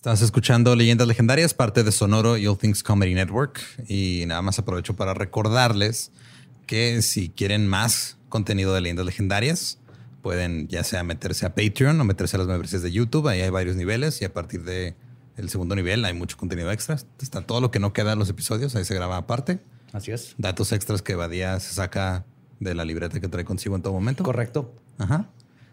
Estás escuchando Leyendas Legendarias, parte de Sonoro y All Things Comedy Network. Y nada más aprovecho para recordarles que si quieren más contenido de Leyendas Legendarias, pueden ya sea meterse a Patreon o meterse a las membresías de YouTube. Ahí hay varios niveles y a partir de el segundo nivel hay mucho contenido extra. Está todo lo que no queda en los episodios, ahí se graba aparte. Así es. Datos extras que Badía se saca de la libreta que trae consigo en todo momento. Correcto. Ajá.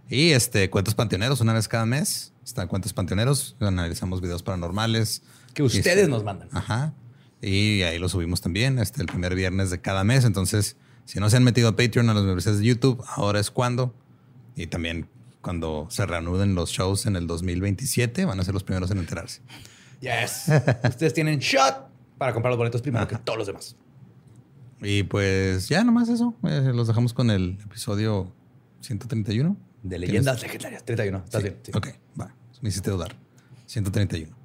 Y este, cuentos panteoneros una vez cada mes. Están cuentos panteoneros. Analizamos videos paranormales. Que ustedes Este, nos mandan. Ajá. Y ahí lo subimos también, este, el primer viernes de cada mes. Entonces, si no se han metido a Patreon a las universidades de YouTube, ahora es cuando. Y también cuando se reanuden los shows en el 2027, van a ser los primeros en enterarse. Yes. ustedes tienen shot para comprar los boletos primero que todos los demás. Y pues ya nomás eso. Eh, los dejamos con el episodio 131. De leyendas legendarias. 31. ¿Estás bien? Sí. Ok, va. Me hiciste dudar. 131.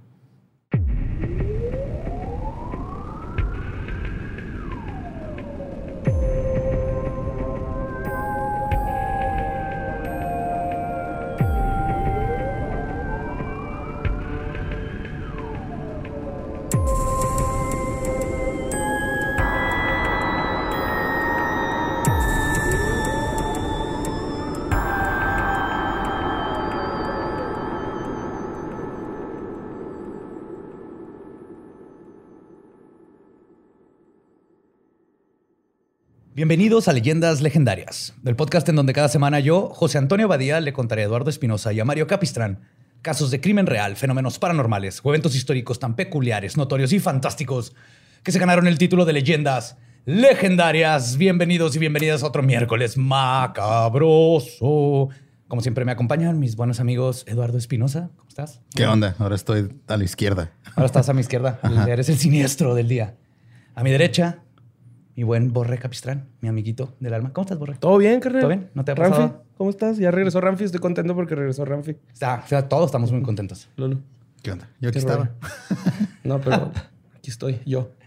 Bienvenidos a Leyendas Legendarias, el podcast en donde cada semana yo, José Antonio Badía, le contaré a Eduardo Espinosa y a Mario Capistrán casos de crimen real, fenómenos paranormales o eventos históricos tan peculiares, notorios y fantásticos que se ganaron el título de Leyendas Legendarias. Bienvenidos y bienvenidas a otro miércoles macabroso. Como siempre me acompañan mis buenos amigos Eduardo Espinosa. ¿Cómo estás? ¿Qué onda? Ahora estoy a la izquierda. Ahora estás a mi izquierda. Eres el siniestro del día. A mi derecha, mi buen Borre Capistrán, mi amiguito del alma. ¿Cómo estás, Borre? ¿Todo bien, carnal? ¿Todo bien? ¿No te ha Ramfi, pasado? ¿cómo estás? Ya regresó Ramfi. Estoy contento porque regresó Ramfi. Está, o sea, todos estamos muy contentos. Lolo. ¿Qué onda? Yo aquí Qué estaba. No, pero aquí estoy yo.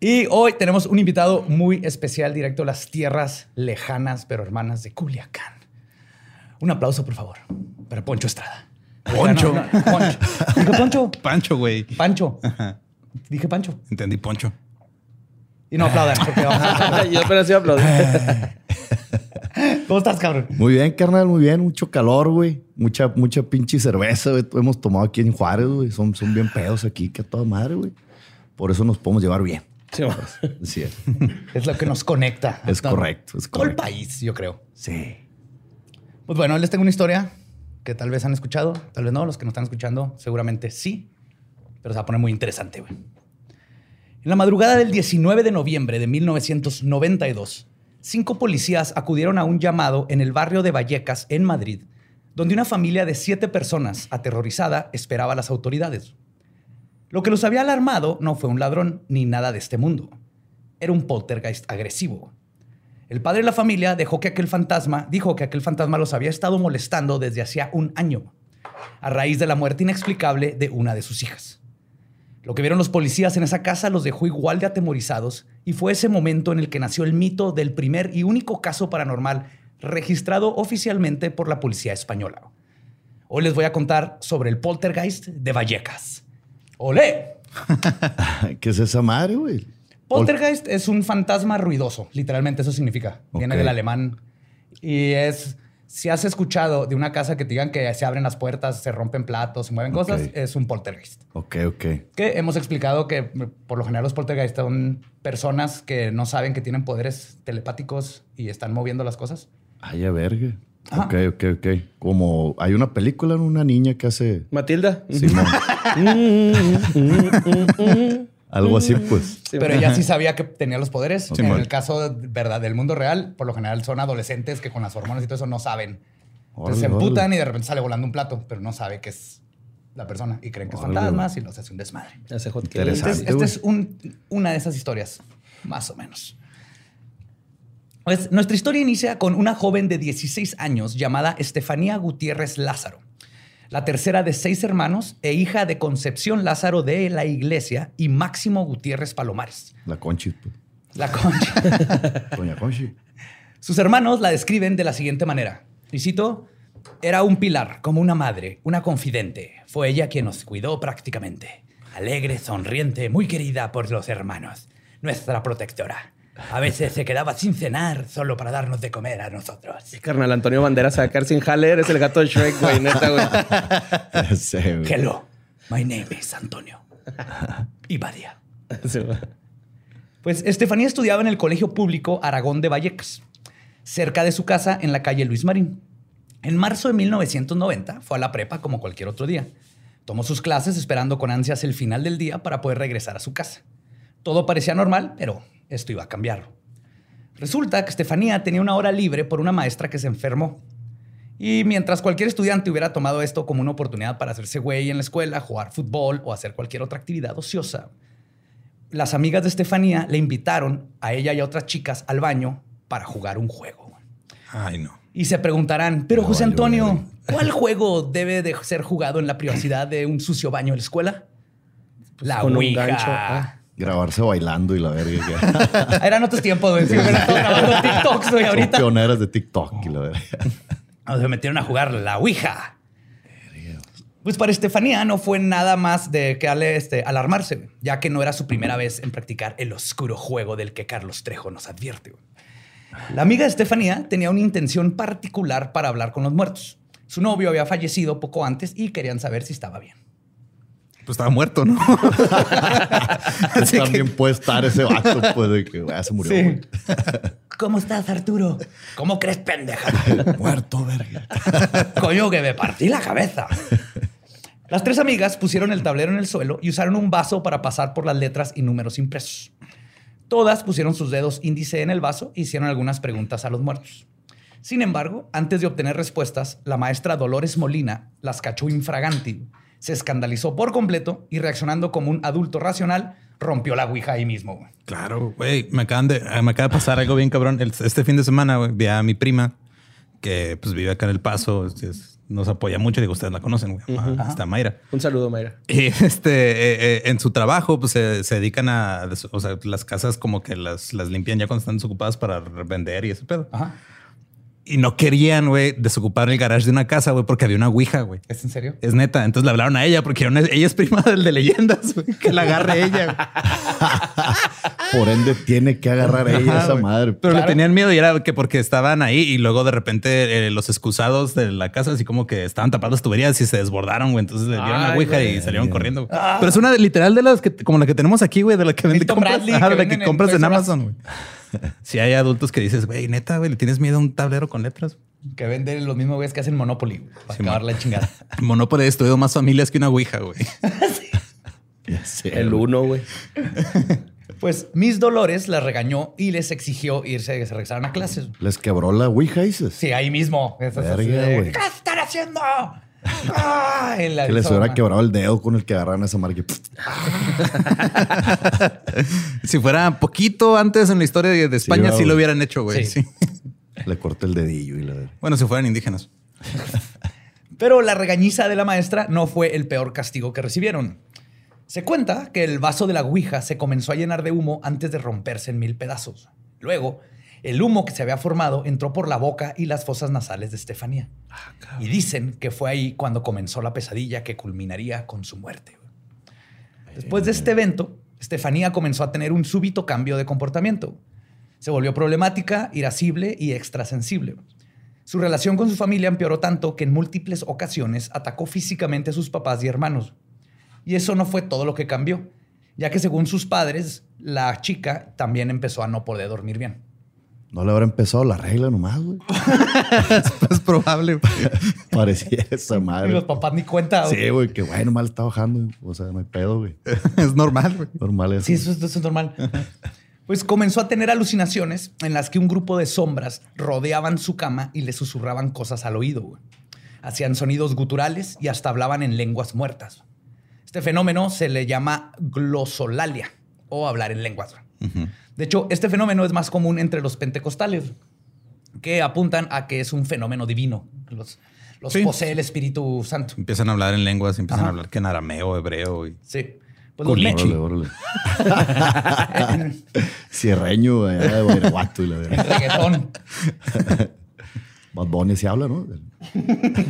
Y hoy tenemos un invitado muy especial directo a las tierras lejanas pero hermanas de Culiacán. Un aplauso, por favor, para Poncho Estrada. Poncho. No, no, Poncho. Dije Poncho. Pancho, güey. Pancho. Dije Pancho. Entendí, Poncho. Y no aplaudan. porque vamos a- yo apenas iba a aplaudir. ¿Cómo estás, cabrón? Muy bien, carnal, muy bien. Mucho calor, güey. Mucha, mucha pinche cerveza, güey. Hemos tomado aquí en Juárez, güey. Son, son bien pedos aquí, que a toda madre, güey. Por eso nos podemos llevar bien. Sí, vamos. Sí, es. Es lo que nos conecta. Es correcto, es Todo el país, yo creo. sí. Pues bueno, les tengo una historia que tal vez han escuchado, tal vez no. Los que nos están escuchando seguramente sí, pero se va a poner muy interesante. güey. En la madrugada del 19 de noviembre de 1992, cinco policías acudieron a un llamado en el barrio de Vallecas, en Madrid, donde una familia de siete personas, aterrorizada, esperaba a las autoridades. Lo que los había alarmado no fue un ladrón ni nada de este mundo. Era un poltergeist agresivo. El padre de la familia dejó que aquel fantasma, dijo que aquel fantasma los había estado molestando desde hacía un año, a raíz de la muerte inexplicable de una de sus hijas. Lo que vieron los policías en esa casa los dejó igual de atemorizados y fue ese momento en el que nació el mito del primer y único caso paranormal registrado oficialmente por la policía española. Hoy les voy a contar sobre el poltergeist de Vallecas. ¡Olé! ¿Qué es esa madre, güey? Poltergeist es un fantasma ruidoso, literalmente eso significa. Viene del alemán y es si has escuchado de una casa que te digan que se abren las puertas, se rompen platos, se mueven cosas, es un poltergeist. Ok, ok. Que hemos explicado que mm, por lo general los poltergeist son personas que no saben que tienen poderes telepáticos y están moviendo las cosas. Ay, a verga. Ajá. Ok, ok, ok. Como hay una película, ¿no? una niña que hace Matilda. Simón. Algo así, pues. Sí, Pero ella sí sabía que tenía los poderes. en el caso verdad del mundo real, por lo general son adolescentes que con las hormonas y todo eso no saben. Entonces se emputan y de repente sale volando un plato, pero no sabe que es la persona y creen que es fantasmas y los hace un desmadre. Interesante. Este es, este es un- una de esas historias, más o menos. Pues nuestra historia inicia con una joven de 16 años llamada Estefanía Gutiérrez Lázaro, la tercera de seis hermanos e hija de Concepción Lázaro de la Iglesia y Máximo Gutiérrez Palomares. La Conchi. pues. La concha. Doña Conchi. Sus hermanos la describen de la siguiente manera. Y cito, era un pilar, como una madre, una confidente. Fue ella quien nos cuidó prácticamente. Alegre, sonriente, muy querida por los hermanos. Nuestra protectora. A veces se quedaba sin cenar solo para darnos de comer a nosotros. Carnal Antonio Banderas a sin jale. Eres el gato de Shrek, güey. Neta, güey. Ya sé, güey. Hello, my name is Antonio. Ibadia. Sí, güey. Pues Estefanía estudiaba en el Colegio Público Aragón de Vallecas, cerca de su casa en la calle Luis Marín. En marzo de 1990 fue a la prepa como cualquier otro día. Tomó sus clases esperando con ansias el final del día para poder regresar a su casa. Todo parecía normal, pero esto iba a cambiar. Resulta que Estefanía tenía una hora libre por una maestra que se enfermó. Y mientras cualquier estudiante hubiera tomado esto como una oportunidad para hacerse güey en la escuela, jugar fútbol o hacer cualquier otra actividad ociosa, las amigas de Estefanía le invitaron a ella y a otras chicas al baño para jugar un juego. Ay, no. Y se preguntarán, pero No, José Antonio. ¿cuál juego debe de ser jugado en la privacidad de un sucio baño de la escuela? la con un Ouija. gancho, ah. Grabarse bailando y la verga. Eran otros tiempos, güey. Si hubieran estado grabando TikToks, güey, ahorita. pioneras de TikTok y la verga. Se metieron a jugar la Ouija. Pues para Estefanía no fue nada más de que ale- este, alarmarse, ya que no era su primera vez en practicar el oscuro juego del que Carlos Trejo nos advierte. güey. La amiga de Estefanía tenía una intención particular para hablar con los muertos. Su novio había fallecido poco antes y querían saber si estaba bien. Pues estaba muerto, ¿no? Así que- También puede estar ese vato, pues, de que ah, se murió. güey. ¿Cómo estás, Arturo? ¿Cómo crees, pendeja? Muerto, verga. Coño, que me partí la cabeza. Las tres amigas pusieron el tablero en el suelo y usaron un vaso para pasar por las letras y números impresos. Todas pusieron sus dedos índice en el vaso e hicieron algunas preguntas a los muertos. Sin embargo, antes de obtener respuestas, la maestra Dolores Molina las cachó infraganti, se escandalizó por completo y reaccionando como un adulto racional, rompió la ouija ahí mismo. güey. Claro, güey. Me acaban de, me acaba de pasar algo bien cabrón. El- este fin de semana, güey, vi a mi prima que pues vive acá en El Paso. es- nos apoya mucho. Digo, ustedes la conocen, güey. Ajá, Está Mayra. Un saludo, Mayra. Y este, eh, eh, en su trabajo, pues se, se dedican a, o sea, las casas como que las, las limpian ya cuando están desocupadas para vender y ese pedo. Ajá. Y no querían, güey, desocupar el garage de una casa, güey, porque había una ouija, güey. ¿Es en serio? Es neta. Entonces le hablaron a ella porque era una- ella es prima del de leyendas, güey. Que la agarre ella. güey. Por ende, tiene que agarrar ella Ajá, esa madre. Pero Claro. le tenían miedo y era que porque estaban ahí y luego de repente eh, los excusados de la casa, así como que estaban tapando las tuberías y se desbordaron, güey. Entonces le dieron la ouija y salieron corriendo. güey. Pero es una de- literal de las que, como la que tenemos aquí, güey, de la que vende compras, Bradley, ajá, que de la que en compras en, Us. Amazon, güey. Si hay adultos que dices, güey, neta, güey, le tienes miedo a un tablero con letras. Que venden los mismos güeyes que hacen Monopoly güey, para Sí, acabar la chingada. Monopoly ha destruido más familias que una ouija, güey. Sé, El güey. uno, güey. Pues Miss Dolores las regañó y les exigió irse, que se regresaran a clases. Les quebró la Ouija, dices. Sí, ahí mismo. Eso es así Verga, de, güey. ¿Qué están haciendo? Ah, en la Que les hubiera quebrado el dedo con el que agarraron esa marca. si fuera poquito antes en la historia de, de España, sí, lo hubieran hecho, güey. Sí. Sí. Le corté el dedillo y la Bueno, si fueran indígenas. Pero la regañiza de la maestra no fue el peor castigo que recibieron. Se cuenta que el vaso de la Ouija se comenzó a llenar de humo antes de romperse en mil pedazos. Luego, el humo que se había formado entró por la boca y las fosas nasales de Estefanía. y dicen que fue ahí cuando comenzó la pesadilla que culminaría con su muerte. Después de este evento, Estefanía comenzó a tener un súbito cambio de comportamiento. Se volvió problemática, irascible y extrasensible. Su relación con su familia empeoró tanto que en múltiples ocasiones atacó físicamente a sus papás y hermanos. Y eso no fue todo lo que cambió, ya que según sus padres, la chica también empezó a no poder dormir bien. No le habrá empezado la regla nomás, güey. Es probable. güey. Parecía esa Y madre. los papás ni cuenta. Sí, güey, que bueno, mal está bajando. O sea, no hay pedo, güey. es normal, güey. Normal eso. Sí, eso, es- eso es normal. Pues comenzó a tener alucinaciones en las que un grupo de sombras rodeaban su cama y le susurraban cosas al oído. güey. hacían sonidos guturales y hasta hablaban en lenguas muertas. Este fenómeno se le llama glosolalia o hablar en lenguas. De hecho, este fenómeno es más común entre los pentecostales, que apuntan a que es un fenómeno divino. Los, los Sí. posee el Espíritu Santo. Empiezan a hablar en lenguas, empiezan Ajá. a hablar que en arameo, hebreo. Y... Sí. Pues los Órale, órale. Cierreño allá de Guanajuato y la verdad. reggaetón. Bad Bunny se habla, ¿no?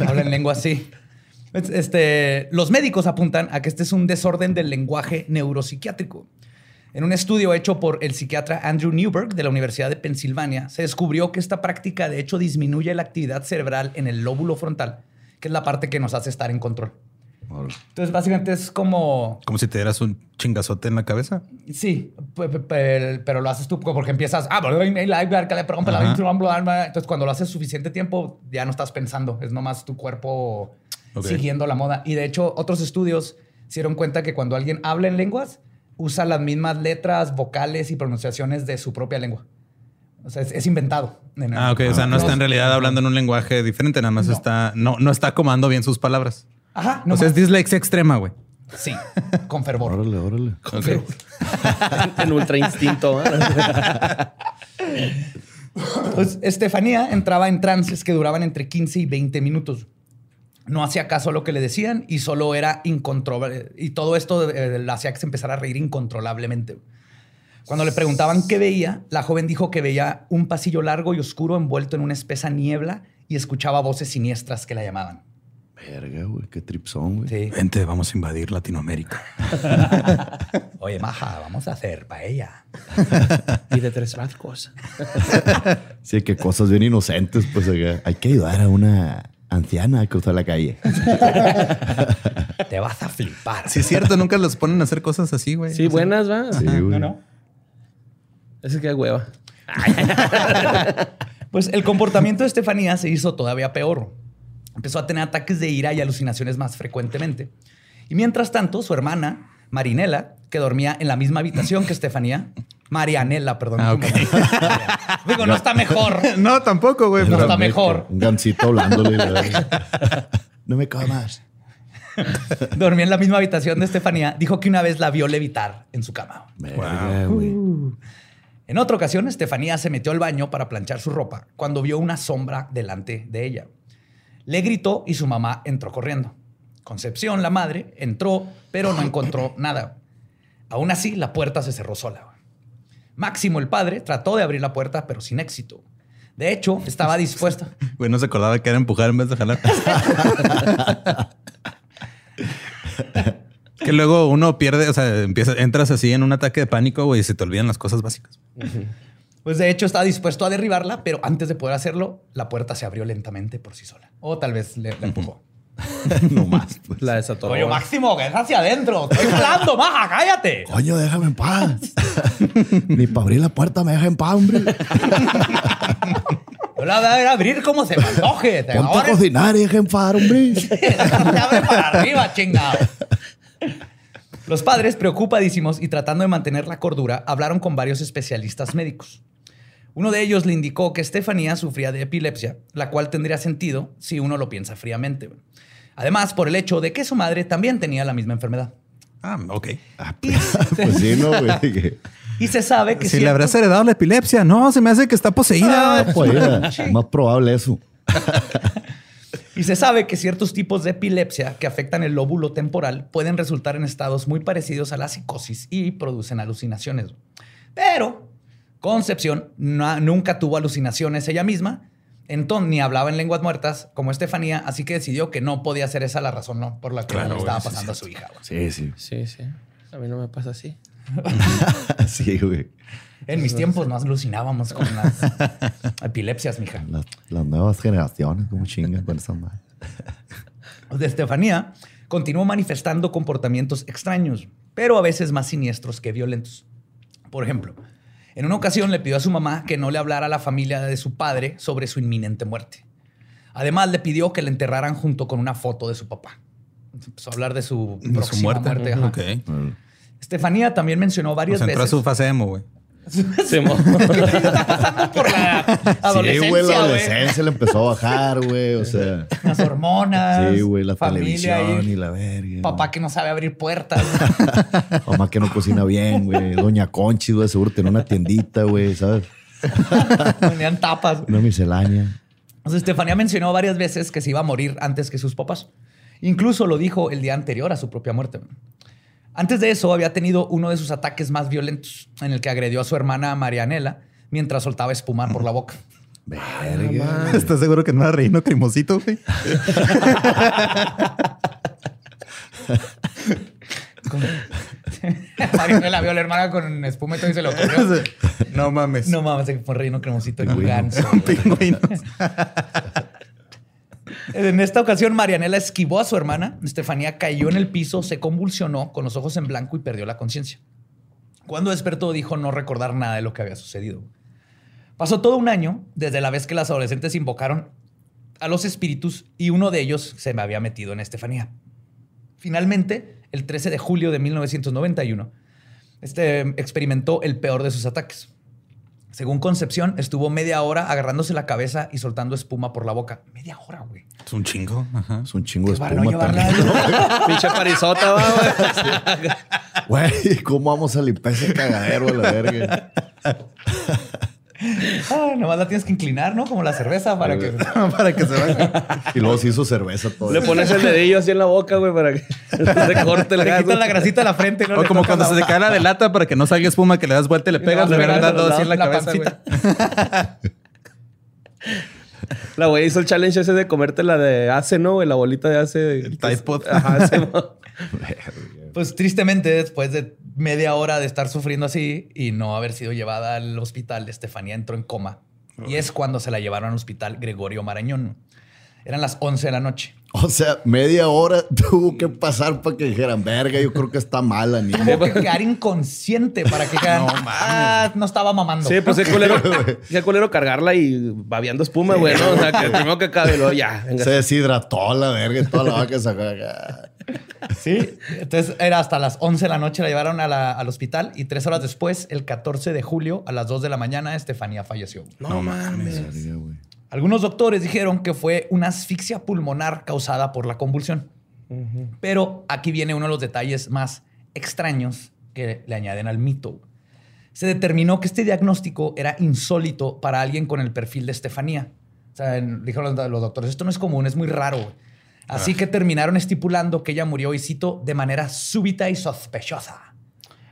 Habla en lengua así. Es- Este, los médicos apuntan a que este es un desorden del lenguaje neuropsiquiátrico. En un estudio hecho por el psiquiatra Andrew Newberg de la Universidad de Pensilvania, se descubrió que esta práctica de hecho disminuye la actividad cerebral en el lóbulo frontal, que es la parte que nos hace estar en control. Entonces, básicamente es como Como si te dieras un chingazote en la cabeza. Sí, pe- pe- pe- pero lo haces tú porque empiezas. "Ah, Entonces, cuando lo haces suficiente tiempo, ya no estás pensando. Es nomás tu cuerpo Ok. siguiendo la moda. Y de hecho, otros estudios se dieron cuenta que cuando alguien habla en lenguas, usa las mismas letras, vocales y pronunciaciones de su propia lengua. O sea, es, es inventado. En- Ah, ok. O sea, no está en realidad hablando en un lenguaje diferente, nada más No. está, no, no está acomando bien sus palabras. Ajá, o no sea, es dislexia extrema, güey. Sí, con fervor. Órale, órale. en ultra instinto. ¿eh? Pues Estefanía entraba en trances que duraban entre 15 y 20 minutos. No hacía caso a lo que le decían y solo era incontrolable. Y todo esto eh, la hacía que se empezara a reír incontrolablemente. Cuando le preguntaban qué veía, la joven dijo que veía un pasillo largo y oscuro envuelto en una espesa niebla y escuchaba voces siniestras que la llamaban. Verga, güey. Qué tripsón, güey. Sí. Vente, vamos a invadir Latinoamérica. Oye, maja, vamos a hacer paella. Y de tres barcos. Sí, que cosas bien inocentes, pues. Hay que ayudar a una anciana a cruzar la calle. Te vas a flipar. Sí, es cierto, nunca los ponen a hacer cosas así, güey. Sí, buenas, va. Sí, güey. ¿No, no? Ese que hueva. Pues el comportamiento de Estefanía se hizo todavía peor. Empezó a tener ataques de ira y alucinaciones más frecuentemente. Y mientras tanto, su hermana, Marinela, que dormía en la misma habitación que Estefanía, Marianela, perdón. Ah. Digo, no está mejor. No, tampoco, güey. No está mejor. Un gancito hablándole. no me comas. Dormía en la misma habitación de Estefanía. Dijo que una vez la vio levitar en su cama. Güey. En otra ocasión, Estefanía se metió al baño para planchar su ropa cuando vio una sombra delante de ella. Le gritó y su mamá entró corriendo. Concepción, la madre, entró, pero no encontró nada. Aún así, la puerta se cerró sola. Máximo, el padre, trató de abrir la puerta, pero sin éxito. De hecho, estaba dispuesto. Güey, no se acordaba que era empujar en vez de jalar. que luego uno pierde, o sea, empieza, entras así en un ataque de pánico, güey, y se te olvidan las cosas básicas. Pues de hecho, estaba dispuesto a derribarla, pero antes de poder hacerlo, la puerta se abrió lentamente por sí sola. O tal vez le, le empujó. no más, pues. La desató. Oye, Máximo, que es hacia adentro. Estoy hablando, maja, cállate. Coño, déjame en paz. Ni para abrir la puerta me deja en paz, hombre. Yo la voy a abrir como se me antoje. Te Ponte a cocinar y deja en paz, hombre. Se abre para arriba, chingado. Los padres, preocupadísimos y tratando de mantener la cordura, hablaron con varios especialistas médicos. Uno de ellos le indicó que Estefanía sufría de epilepsia, la cual tendría sentido si uno lo piensa fríamente. Además, por el hecho de que su madre también tenía la misma enfermedad. Ah, ok. Ah, pues, pues sí, no, güey. Y se sabe que Si le habrás heredado la epilepsia, no, se me hace que está poseída. Ah, Pues, era más probable eso. Y se sabe que ciertos tipos de epilepsia que afectan el lóbulo temporal pueden resultar en estados muy parecidos a la psicosis y producen alucinaciones. Pero Concepción no- nunca tuvo alucinaciones ella misma, entonces ni hablaba en lenguas muertas como Estefanía, así que decidió que no podía ser esa la razón ¿no? por la que Claro, le estaba güey, sí, pasando a su hija. güey. Sí, sí. Sí, sí. A mí no me pasa así. Sí, güey. En mis tiempos no alucinábamos con las epilepsias, mija. Las, las nuevas generaciones, como chingan con esa madre. de Estefanía continuó manifestando comportamientos extraños, pero a veces más siniestros que violentos. Por ejemplo, en una ocasión le pidió a su mamá que no le hablara a la familia de su padre sobre su inminente muerte. Además, le pidió que le enterraran junto con una foto de su papá. Empezó a hablar de su De su próxima muerte. Estefanía también mencionó varias Pues entró a veces. su fase emo, güey. Está pasando por la adolescencia, Sí, güey, la adolescencia le empezó a bajar, güey. O sea, Las hormonas. sí, güey, la familia televisión y y la verga. Papá que no sabe abrir puertas. Mamá que no cocina bien, güey. Doña Conchi, güey, seguro tenía una tiendita, güey, ¿sabes? Ponían tapas. Una miscelánea. Entonces, Estefanía mencionó varias veces que se iba a morir antes que sus papás. Incluso lo dijo el día anterior a su propia muerte. Antes de eso, había tenido uno de sus ataques más violentos, en el que agredió a su hermana Marianela mientras soltaba espuma por la boca. Verga. ¿Estás seguro que no era reino cremosito, güey? Marianela vio a la hermana con espuma y todo y se lo comió. No mames. No mames, fue reino cremosito y Pingüino. ganso. Pingüinos. En esta ocasión, Marianela esquivó a su hermana. Estefanía cayó en el piso, se convulsionó con los ojos en blanco y perdió la conciencia. Cuando despertó, dijo no recordar nada de lo que había sucedido. Pasó todo un año desde la vez que las adolescentes invocaron a los espíritus y uno de ellos se me había metido en Estefanía. Finalmente, el 13 de julio de 1991, este experimentó el peor de sus ataques. Según Concepción, estuvo media hora agarrándose la cabeza y soltando espuma por la boca. Media hora, güey. Es un chingo. Ajá. Es un chingo de Para no espuma llevarla también. Pinche parisota, güey. Güey, ¿cómo vamos a limpiar ese cagadero a la verga? Ah, nomás la tienes que inclinar, ¿no? Como la cerveza para que... Para que se vaya. Y luego se hizo cerveza todo. Le pones el dedillo así en la boca, güey, para que se corte el Le gas. quitas la grasita de la frente. ¿no? O Le como cuando se la- te cae la de lata para que no salga espuma, que le das vuelta y le pegas, le pegas dando así en la cabeza, la güey. La güey hizo el challenge ese de comerte la de ace, ¿no? güey? La bolita de ace. El Tide Pod. Ajá. Pues tristemente, después de media hora de estar sufriendo así y no haber sido llevada al hospital, Estefanía entró en coma. Y es cuando se la llevaron al hospital Gregorio Marañón. Eran las 11 de la noche. O sea, media hora tuvo que pasar para que dijeran, verga, yo creo que está mala, niña. Tuvo que quedar inconsciente para que dijeran, ah, no estaba mamando. Sí, pues qué culero, qué culero cargarla y babeando espuma, güey, ¿no? O sea, que primero que acabe, y luego ya. venga. Se deshidrató la verga y toda la vaca se. Sí. Entonces era hasta las 11 de la noche, la llevaron a la- al hospital y tres horas después, el 14 de julio, a las 2 de la mañana, Estefanía falleció. No mames. Algunos doctores dijeron que fue una asfixia pulmonar causada por la convulsión. Pero aquí viene uno de los detalles más extraños que le añaden al mito. Se determinó que este diagnóstico era insólito para alguien con el perfil de Estefanía. O sea, en- dijeron los, los doctores, esto no es común, es muy raro. Güey". Así que terminaron estipulando que ella murió, y cito, de manera súbita y sospechosa.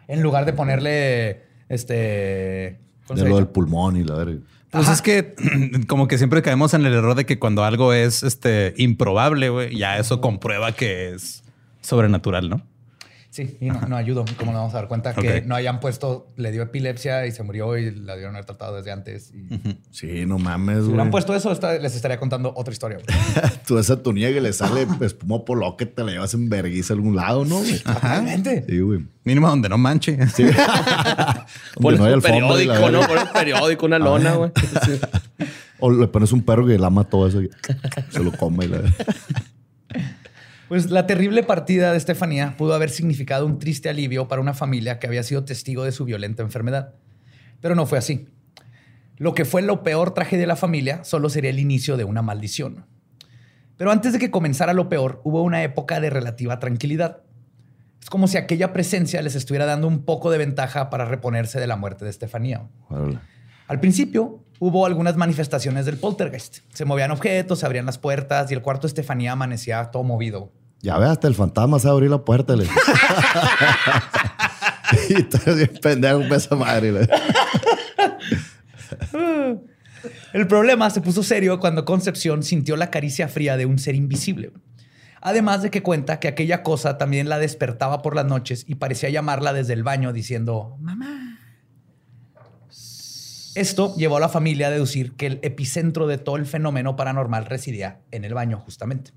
En lugar de ponerle, este... ¿cómo se De lo del pulmón y la verga. Pues es que como que siempre caemos en el error de que cuando algo es este improbable, güey, ya eso comprueba que es sobrenatural, ¿no? Sí, y no, no ayudó. Como nos vamos a dar cuenta que no hayan puesto, le dio epilepsia y se murió y la dieron haber tratado desde antes. Y Si Sí, no mames, güey. hubieran puesto eso, esta- les estaría contando otra historia. Tú esa tu niega y le sale espuma por lo que te la llevas en vergüenza a algún lado, ¿no? güey? Totalmente. Sí, güey. Mínimo donde no manche. Sí. Pones no hay un periódico, ¿no? Pones un periódico, una lona, güey. O le pones un perro que lama todo eso y se lo come y la. Pues la terrible partida de Estefanía pudo haber significado un triste alivio para una familia que había sido testigo de su violenta enfermedad. Pero no fue así. Lo que fue lo peor tragedia de la familia solo sería el inicio de una maldición. Pero antes de que comenzara lo peor, hubo una época de relativa tranquilidad. Es como si aquella presencia les estuviera dando un poco de ventaja para reponerse de la muerte de Estefanía. Al principio hubo algunas manifestaciones del poltergeist. Se movían objetos, se abrían las puertas y el cuarto de Estefanía amanecía todo movido. Ya ve, hasta el fantasma sabe abrir la puerta. Le. y bien pendejo con esa madre. le. El problema se puso serio cuando Concepción sintió la caricia fría de un ser invisible. Además de que cuenta que aquella cosa también la despertaba por las noches y parecía llamarla desde el baño diciendo, mamá. Esto llevó a la familia a deducir que el epicentro de todo el fenómeno paranormal residía en el baño, justamente.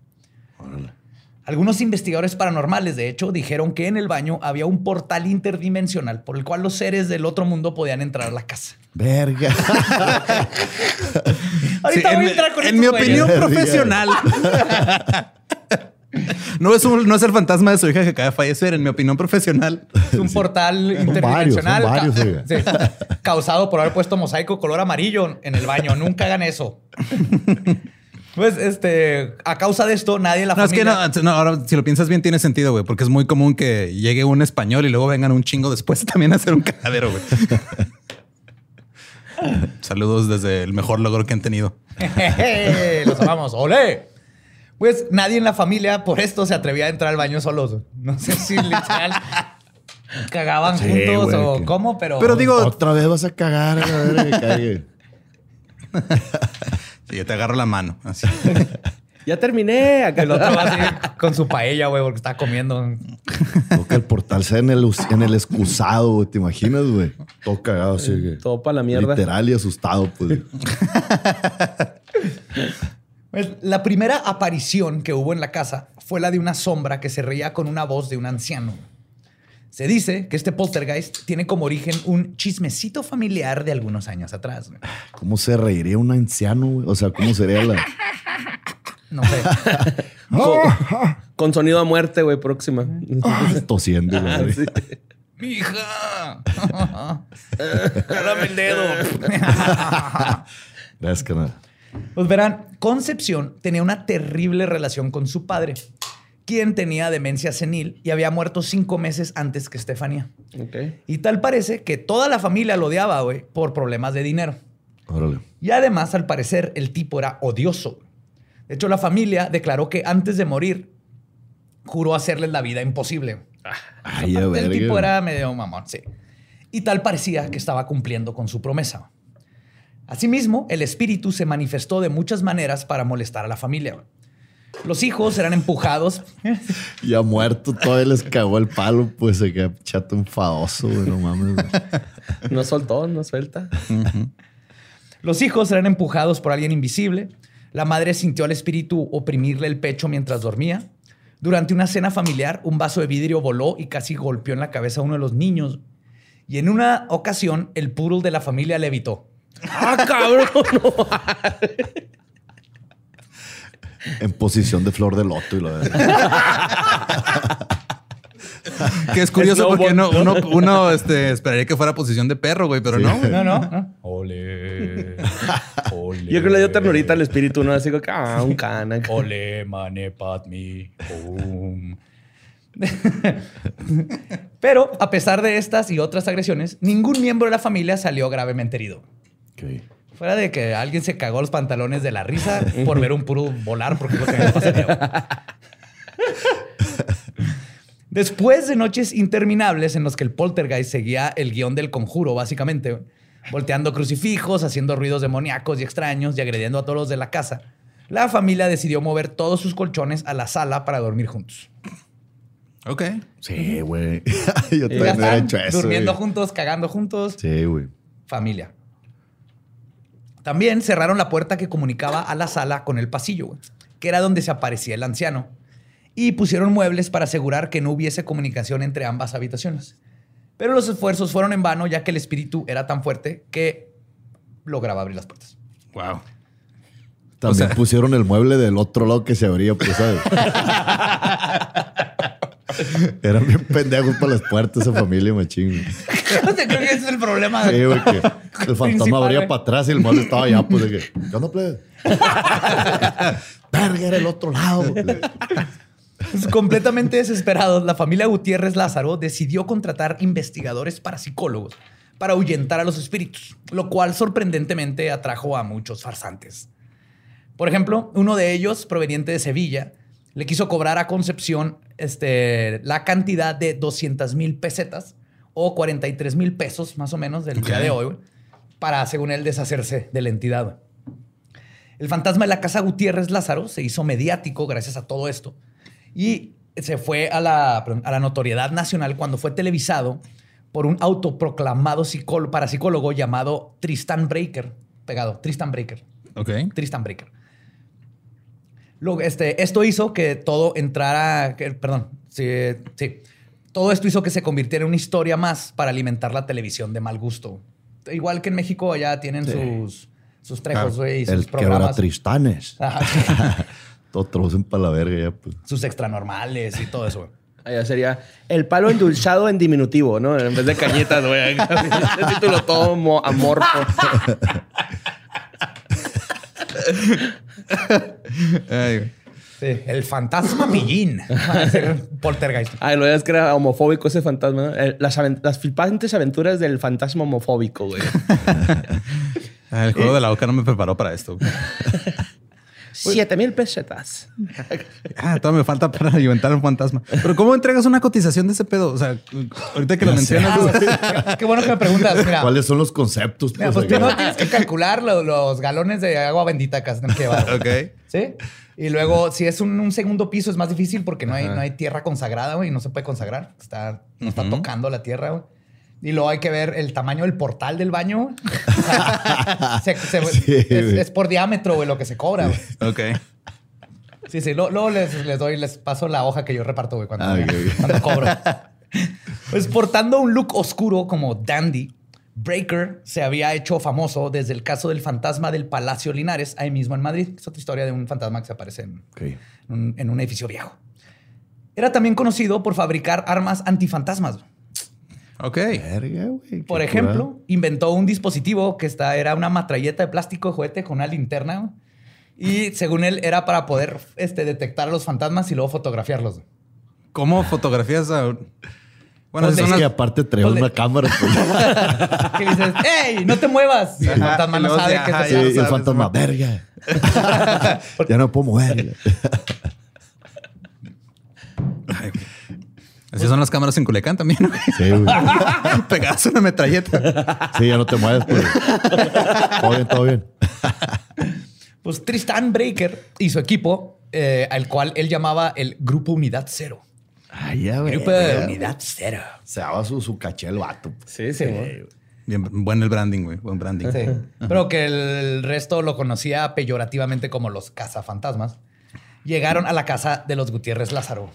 Algunos investigadores paranormales, de hecho, dijeron que en el baño había un portal interdimensional por el cual los seres del otro mundo podían entrar a la casa. Verga. Ahorita Sí, voy en a entrar con en estos mi güeyes. opinión Verga. profesional. No es, un- no es el fantasma de su hija que acaba de fallecer, en mi opinión profesional. Es un portal interdimensional son varios, ca- oiga. sí, causado por haber puesto mosaico color amarillo en el baño. Nunca hagan eso. Pues, este, a causa de esto, nadie en la No, es que no, no, ahora si lo piensas bien tiene sentido, güey, porque es muy común que llegue un español y luego vengan un chingo después también a hacer un cagadero, güey. Saludos desde el mejor logro que han tenido. Los amamos. ¡Ole! Pues nadie en la familia por esto se atrevía a entrar al baño solos. No sé si literal cagaban Sí, juntos güey, o que- cómo, pero... Pero digo, Otra vez vas a cagar a verga que cague. Sí, yo te agarro la mano. así. Ya terminé. Acá El otro va así con su paella, güey, porque está comiendo. Que el portal sea en el, en el excusado, güey. ¿Te imaginas, güey? Todo cagado así. que- Todo para la mierda. Literal y asustado, pues. Pues, la primera aparición que hubo en la casa fue la de una sombra que se reía con una voz de un anciano. Se dice que este poltergeist tiene como origen un chismecito familiar de algunos años atrás. güey. ¿Cómo se reiría un anciano, güey? O sea, ¿cómo sería la...? No sé. Con sonido a muerte, güey, próxima. Tosiendo. la verga. Sí. ¡Hija! ¡Dame el dedo! Gracias, canal. Pues verán, Concepción tenía una terrible relación con su padre, quien tenía demencia senil y había muerto cinco meses antes que Estefanía. Y tal parece que toda la familia lo odiaba, güey, por problemas de dinero. Órale. Y además, al parecer, el tipo era odioso. De hecho, la familia declaró que antes de morir, juró hacerles la vida imposible. Ay, a el tipo era medio mamón, sí. Y tal parecía que estaba cumpliendo con su promesa. Asimismo, el espíritu se manifestó de muchas maneras para molestar a la familia. Los hijos eran empujados. Ya muerto, todavía les cagó el palo, pues se queda chato enfadoso, güey. No mames. güey. No soltó, no suelta. Los hijos eran empujados por alguien invisible. La madre sintió al espíritu oprimirle el pecho mientras dormía. Durante una cena familiar, un vaso de vidrio voló y casi golpeó en la cabeza a uno de los niños. Y en una ocasión, el poodle de la familia levitó. ¡Ah, cabrón! No. En posición de flor de loto y la verdad. Que es curioso porque uno, uno este, esperaría que fuera posición de perro, güey, pero no. No, no. no. Ole. Ole. Yo creo que le dio ternurita al espíritu, ¿no? Así como que, ah, un cana. Ole, mane, padmi. Boom. Pero a pesar de estas y otras agresiones, ningún miembro de la familia salió gravemente herido. Ok. Fuera de que alguien se cagó los pantalones de la risa por ver un puro volar, porque es lo que me. Después de noches interminables en los que el poltergeist seguía el guion del conjuro, básicamente, volteando crucifijos, haciendo ruidos demoníacos y extraños y agrediendo a todos los de la casa, la familia decidió mover todos sus colchones a la sala para dormir juntos. Ok. Sí, güey. Yo también están, hecho eso. durmiendo güey. juntos, cagando juntos. Sí, güey. familia. También cerraron la puerta que comunicaba a la sala con el pasillo, güey, que era donde se aparecía el anciano. Y pusieron muebles para asegurar que no hubiese comunicación entre ambas habitaciones. Pero los esfuerzos fueron en vano, ya que el espíritu era tan fuerte que lograba abrir las puertas. Wow. También pusieron el mueble del otro lado que se abría, pues, ¿sabes? Eran bien pendejos para las puertas esa familia, machín. Creo que ese es el problema. Sí, güey, que el fantasma abría para atrás y el mueble estaba allá, pues, de que, ¿qué onda, plebe? Verga, era el otro lado. Pues, Completamente desesperados, la familia Gutiérrez Lázaro decidió contratar investigadores parapsicólogos para ahuyentar a los espíritus, lo cual sorprendentemente atrajo a muchos farsantes. Por ejemplo, uno de ellos, proveniente de Sevilla, le quiso cobrar a Concepción este, la cantidad de 200 mil pesetas o 43 mil pesos más o menos del día de hoy, para, según él, deshacerse de la entidad. El fantasma de la casa Gutiérrez Lázaro se hizo mediático gracias a todo esto y se fue a la, a la notoriedad nacional cuando fue televisado por un autoproclamado psicólogo, parapsicólogo llamado Tristan Breaker. Pegado, Tristan Breaker. Ok. Tristan Breaker. Luego, este, esto hizo que todo entrara, que- perdón, sí, sí. Todo esto hizo que se convirtiera en una historia más para alimentar la televisión de mal gusto. Igual que en México allá tienen sus, sus trejos, güey, y sus El programas. tristanes. Todo trocen para la verga ya, pues. sus extranormales y todo eso. güey. Allá sería el palo endulzado en diminutivo, ¿no? En vez de cañetas, güey. Título todo mo- amorfo. Ay, güey. Sí, el fantasma ser Poltergeist. Ay, lo es que era homofóbico ese fantasma. ¿no? El- Las, las flipantes aventuras del fantasma homofóbico, güey. Ah, El juego de la boca no me preparó para esto. Siete mil pesetas. Ah, todo me falta para alimentar un fantasma. Pero ¿cómo entregas una cotización de ese pedo? O sea, ahorita que lo mencionas. Ah, qué- qué bueno que me preguntas. Mira, ¿Cuáles son los conceptos? mira, pues, pues primero tienes que calcular lo- los galones de agua bendita que tener que llevar. ok. ¿Sí? Y luego, si es un, un segundo piso, es más difícil porque no hay, no hay tierra consagrada, güey. No se puede consagrar. Está, no está tocando la tierra, güey. Y luego hay que ver el tamaño del portal del baño. güey. O sea, se- se- Sí, es, por diámetro, güey, lo que se cobra, güey. Ok. Sí, sí. Luego, les, les doy, les paso la hoja que yo reparto, güey, cuando, Ah, cuando cobro. Pues portando un look oscuro como Dandy, Breaker se había hecho famoso desde el caso del fantasma del Palacio Linares, ahí mismo en Madrid. Es otra historia de un fantasma que se aparece en, en un, en un edificio viejo. Era también conocido por fabricar armas antifantasmas. Ok. Verga, güey. Por ejemplo, inventó un dispositivo que esta era una matralleta de plástico de juguete con una linterna. Y según él, era para poder este, detectar a los fantasmas y luego fotografiarlos. ¿Cómo fotografías a... Bueno, Pues es que aparte trae una cámara. pues. Que dices, ¡Ey, no te muevas! Y el fantasma no sabe que ajá, es Sí, ya y el fantasma, verga. ya no puedo mover. Ay, güey. Así son las cámaras en Culiacán también, ¿no? Sí, güey. Pegadas una metralleta. Sí, ya no te mueves. Pues. Todo bien, todo bien. Pues Tristan Breaker y su equipo, eh, al cual él llamaba el Grupo Unidad Cero. Ay, ya, güey. Grupo de Unidad Cero. Se daba su, su caché el vato. Sí, sí. güey. Bien, buen el branding, güey. Buen branding. Sí. Pero que el resto lo conocía peyorativamente como los cazafantasmas. Llegaron a la casa de los Gutiérrez Lázaro.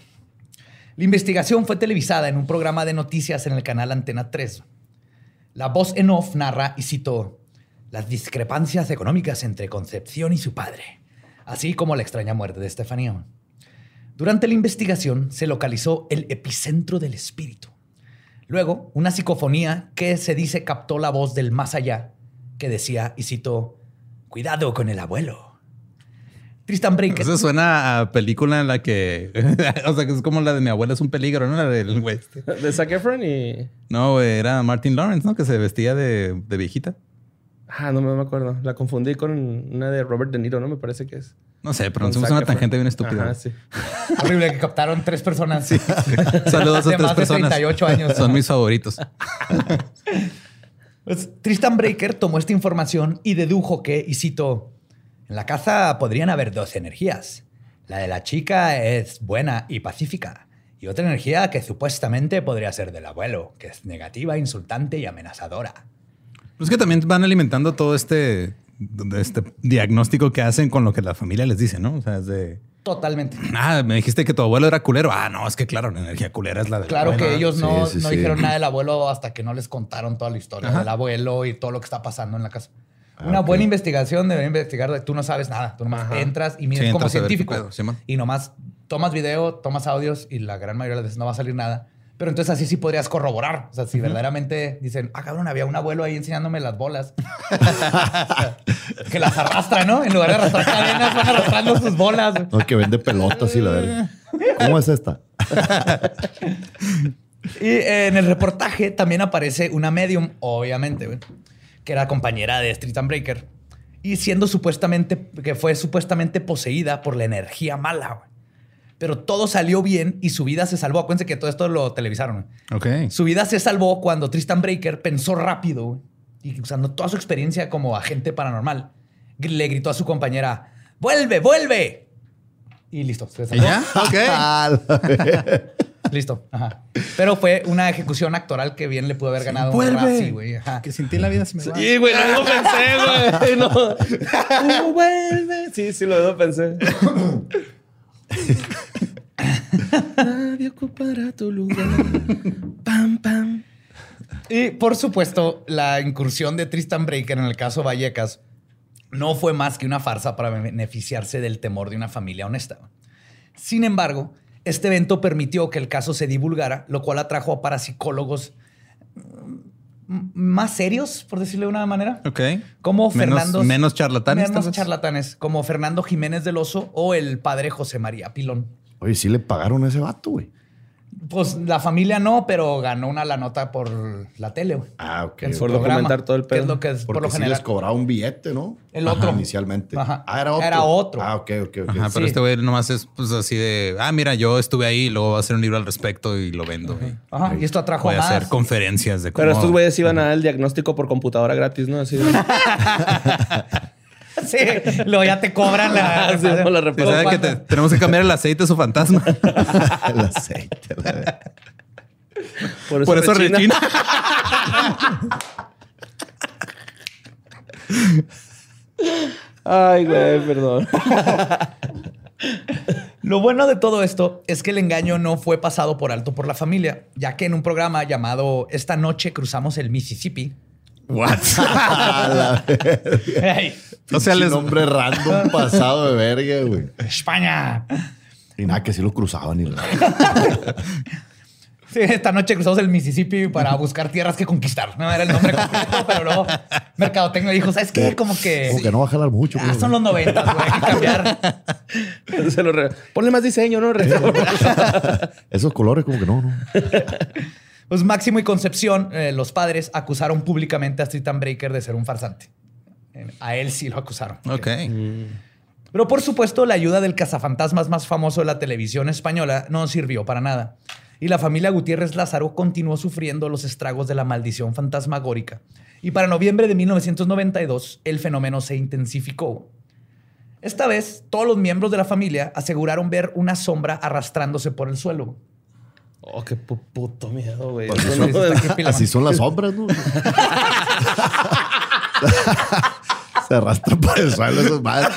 La investigación fue televisada en un programa de noticias en el canal Antena 3. La voz en off narra, y cito, las discrepancias económicas entre Concepción y su padre, así como la extraña muerte de Estefanía. Durante la investigación se localizó el epicentro del espíritu. Luego, una psicofonía que se dice captó la voz del más allá, que decía, y cito, cuidado con el abuelo. Tristan Breaker. Eso suena a película en la que... o sea, que es como la de mi abuela es un peligro, ¿no? La del güey. este. De Zac Efron y... No, güey, era Martin Lawrence, ¿no? Que se vestía de, de viejita. Ah, no me acuerdo. La confundí con una de Robert De Niro, ¿no? Me parece que es. No sé, pero Zac una tangente bien estúpida. Ajá, sí. Horrible que captaron tres personas. Saludos a De tres más de personas. 38 años. Son mis favoritos. Pues, Tristan Breaker tomó esta información y dedujo que, y cito, en la casa podrían haber dos energías. La de la chica es buena y pacífica. Y otra energía que supuestamente podría ser del abuelo, que es negativa, insultante y amenazadora. Pues que también van alimentando todo este, este diagnóstico que hacen con lo que la familia les dice, ¿no? O sea, es de... Totalmente. Ah, me dijiste que tu abuelo era culero. Ah, no, es que claro, la energía culera es la de Claro que ellos no, Sí, sí, no sí. dijeron nada del abuelo hasta que no les contaron toda la historia Ajá. del abuelo y todo lo que está pasando en la casa. Ah, Una buena investigación debe investigar de tú no sabes nada. Tú nomás Ajá. entras y miras Sí, como científico. y nomás tomas video, tomas audios y la gran mayoría de las veces no va a salir nada. Pero entonces así sí podrías corroborar. O sea, si verdaderamente dicen, ah, cabrón, había un abuelo ahí enseñándome las bolas. que las arrastra, ¿no? En lugar de arrastrar cadenas, van arrastrando sus bolas. No, que vende pelotas y la verga. ¿Cómo es esta? Y eh, en el reportaje también aparece una medium, obviamente, güey, que era compañera de Street and Breaker. Y siendo supuestamente, que fue supuestamente poseída por la energía mala. Pero todo salió bien y su vida se salvó. Acuérdense que todo esto lo televisaron. Ok. Su vida se salvó cuando Tristan Breaker pensó rápido y usando toda su experiencia como agente paranormal, le gritó a su compañera, ¡vuelve, vuelve! Y listo. se ¿Y salvó. ya? Ok. Listo. Ajá. Pero fue una ejecución actoral que bien le pudo haber ganado un vuelve. Razzie, güey. Ajá. Que sin ti la vida se me va. Sí, güey, lo pensé, güey. No. Uh, vuelve. Sí, sí, lo pensé. Nadie ocupará tu lugar. Pam, pam. Y por supuesto, la incursión de Tristan Breaker en el caso Vallecas no fue más que una farsa para beneficiarse del temor de una familia honesta. Sin embargo, este evento permitió que el caso se divulgara, lo cual atrajo a parapsicólogos mm, más serios, por decirlo de una manera. Ok. Como Fernando. menos charlatanes, Menos charlatanes, como Fernando Jiménez del Oso o el padre José María Pilón. Oye, sí le pagaron a ese vato, güey. Pues la familia no, pero ganó una la nota por la tele, güey. Ah, ok. En su Por programa, documentar todo el que es pedo. lo que es Porque por lo sí general. les cobraba un billete, ¿no? El Ajá, otro. inicialmente. Ajá. Ah, era otro. Era otro. Ah, ok, ok, ok. Ajá, pero Sí. este güey nomás es pues así de, ah, mira, yo estuve ahí, luego voy a hacer un libro al respecto y lo vendo. y Ajá, y esto atrajo Voy a más. hacer conferencias de cómo... Pero estos güeyes iban a dar el diagnóstico por computadora gratis, ¿no? Así de- Sí, luego ya te cobran la. Sí, la Sí, repito. ¿sabe que te- tenemos que cambiar el aceite de su fantasma. El aceite. la. Por Por eso rechina. Ay, güey, perdón. Lo bueno de todo esto es que el engaño no fue pasado por alto por la familia, ya que en un programa llamado Esta noche cruzamos el Mississippi. What? La verga. ¡Ey! O sea, les- nombre random pasado de verga, güey. España. Y nada, que sí lo cruzaban y Sí, esta noche cruzamos el Mississippi para buscar tierras que conquistar. No era el nombre completo, pero luego Mercadotecnia dijo, ¿sabes qué? Como que... Como que no va a jalar mucho. Ah, güey. son los 90, güey, hay que cambiar. Se lo re- Ponle más diseño, ¿no? Esos colores como que no, no. Pues Máximo y Concepción, eh, los padres, acusaron públicamente a and Breaker de ser un farsante. Eh, A él sí lo acusaron. ok. Pero por supuesto, la ayuda del cazafantasmas más famoso de la televisión española no sirvió para nada. Y la familia Gutiérrez Lázaro continuó sufriendo los estragos de la maldición fantasmagórica. Y para noviembre de 1992, el fenómeno se intensificó. Esta vez, todos los miembros de la familia aseguraron ver una sombra arrastrándose por el suelo. Oh, qué pu- puto miedo, güey. Pues no- Así son las sombras, ¿no? Se arrastran por el suelo esos madres.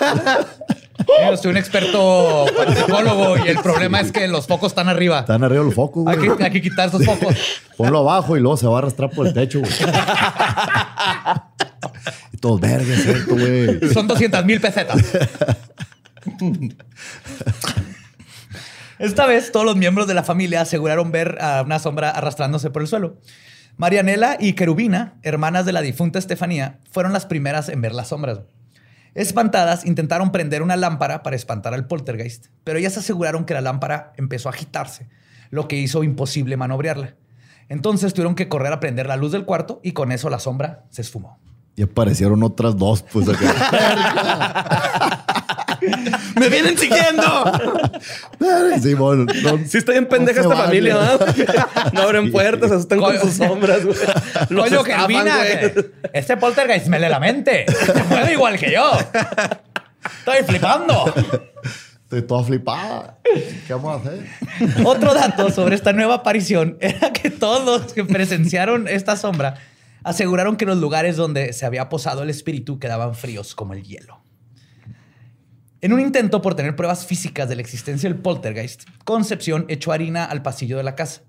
Yo soy un experto parapsicólogo y el problema es que los focos están arriba. Están arriba los focos, Hay güey. que, hay que quitar esos focos. Ponlo abajo y luego se va a arrastrar por el techo, güey. Y todos vergas, ¿cierto, güey? Son 200 mil pesetas. Esta vez, todos los miembros de la familia aseguraron ver a una sombra arrastrándose por el suelo. Marianela y Querubina, hermanas de la difunta Estefanía, fueron las primeras en ver las sombras. Espantadas, intentaron prender una lámpara para espantar al poltergeist, pero ellas aseguraron que la lámpara empezó a agitarse, lo que hizo imposible manobrearla. Entonces tuvieron que correr a prender la luz del cuarto y con eso la sombra se esfumó. Y aparecieron otras dos, pues acá. ¡Me vienen siguiendo! Sí, bueno, no- Sí está bien pendeja No esta familia, ¿verdad? No abren puertas, asustan con sus sombras, güey. Coño, que este poltergeist me lee la mente. Se mueve igual que yo. Estoy flipando. Estoy toda flipada. ¿Qué vamos a hacer? Otro dato sobre esta nueva aparición era que todos los que presenciaron esta sombra aseguraron que los lugares donde se había posado el espíritu quedaban fríos como el hielo. En un intento por tener pruebas físicas de la existencia del poltergeist, Concepción echó harina al pasillo de la casa.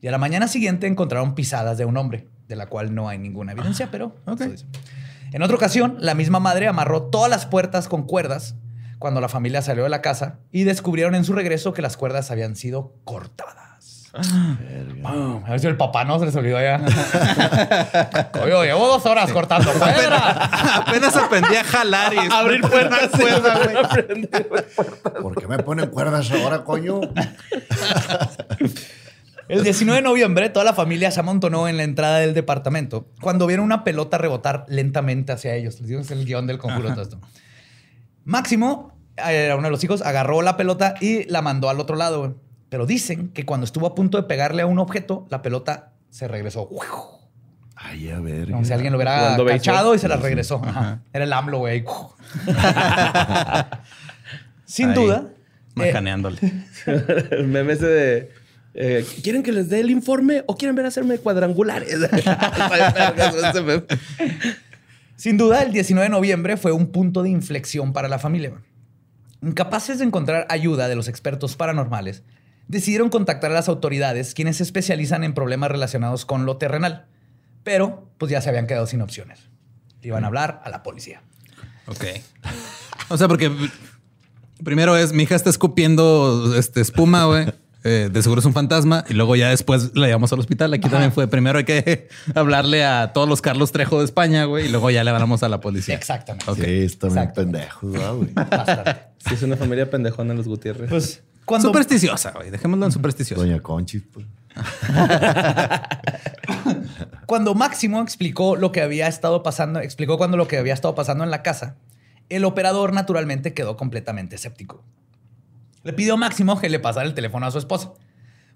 Y a la mañana siguiente encontraron pisadas de un hombre, de la cual no hay ninguna evidencia, pero... eso dice. En otra ocasión, la misma madre amarró todas las puertas con cuerdas cuando la familia salió de la casa y descubrieron en su regreso que las cuerdas habían sido cortadas. A ver si el papá no se les olvidó ya. Coño, llevo dos horas cortando cuerdas. Apenas aprendí a jalar y Abrir puertas. cuerda, güey. ¿Por qué me ponen cuerdas ahora, coño? El 19 de noviembre, toda la familia se amontonó en la entrada del departamento cuando vieron una pelota rebotar lentamente hacia ellos. Les digo, es el guion del conjuro todo esto. Máximo, era uno de los hijos, agarró la pelota y la mandó al otro lado. Pero dicen que cuando estuvo a punto de pegarle a un objeto, la pelota se regresó. Ay, a ver. Como si alguien lo hubiera cachado y se la regresó. Ajá. Era el AMLO, güey. Sin Ahí, duda. eh, Macaneándole. El meme ese de. eh, ¿Quieren que les dé el informe o quieren ver hacerme cuadrangulares? Sin duda, el 19 de noviembre fue un punto de inflexión para la familia. Incapaces de encontrar ayuda de los expertos paranormales, decidieron contactar a las autoridades, quienes se especializan en problemas relacionados con lo terrenal. Pero, pues ya se habían quedado sin opciones. Iban a hablar a la policía. Ok. O sea, porque primero es mi hija está escupiendo este, espuma, güey. Eh, de seguro es un fantasma y luego ya después la llevamos al hospital. Aquí también fue primero hay que hablarle a todos los Carlos Trejo de España, güey, y luego ya le hablamos a la policía. Exactamente. Ok. Sí, están pendejos, ¿verdad, güey. Bastante. Sí, es una familia pendejona los Gutiérrez. Pues cuando, Supersticiosa, güey. Dejémoslo en supersticiosa. Doña Conchi. pues. cuando Máximo explicó lo que había estado pasando, explicó cuando lo que había estado pasando en la casa, el operador naturalmente quedó completamente escéptico. Le pidió a Máximo que le pasara el teléfono a su esposa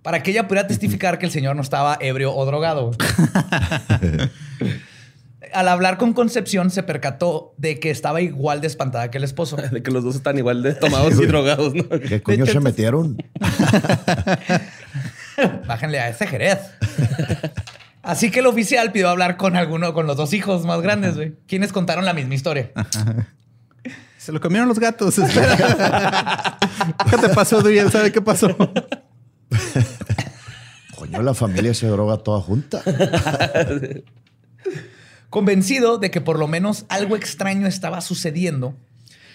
para que ella pudiera testificar que el señor no estaba ebrio o drogado. Al hablar con Concepción se percató de que estaba igual de espantada que el esposo. De que los dos están igual de tomados y drogados, ¿no? ¿Qué coño se metieron? Bájenle a ese Jerez. Así que el oficial pidió hablar con alguno, con los dos hijos más grandes, güey, quienes contaron la misma historia. Se lo comieron los gatos. Espera. ¿Qué te pasó, Duy? ¿Él sabe qué pasó? Coño, la familia se droga toda junta. Convencido de que por lo menos algo extraño estaba sucediendo,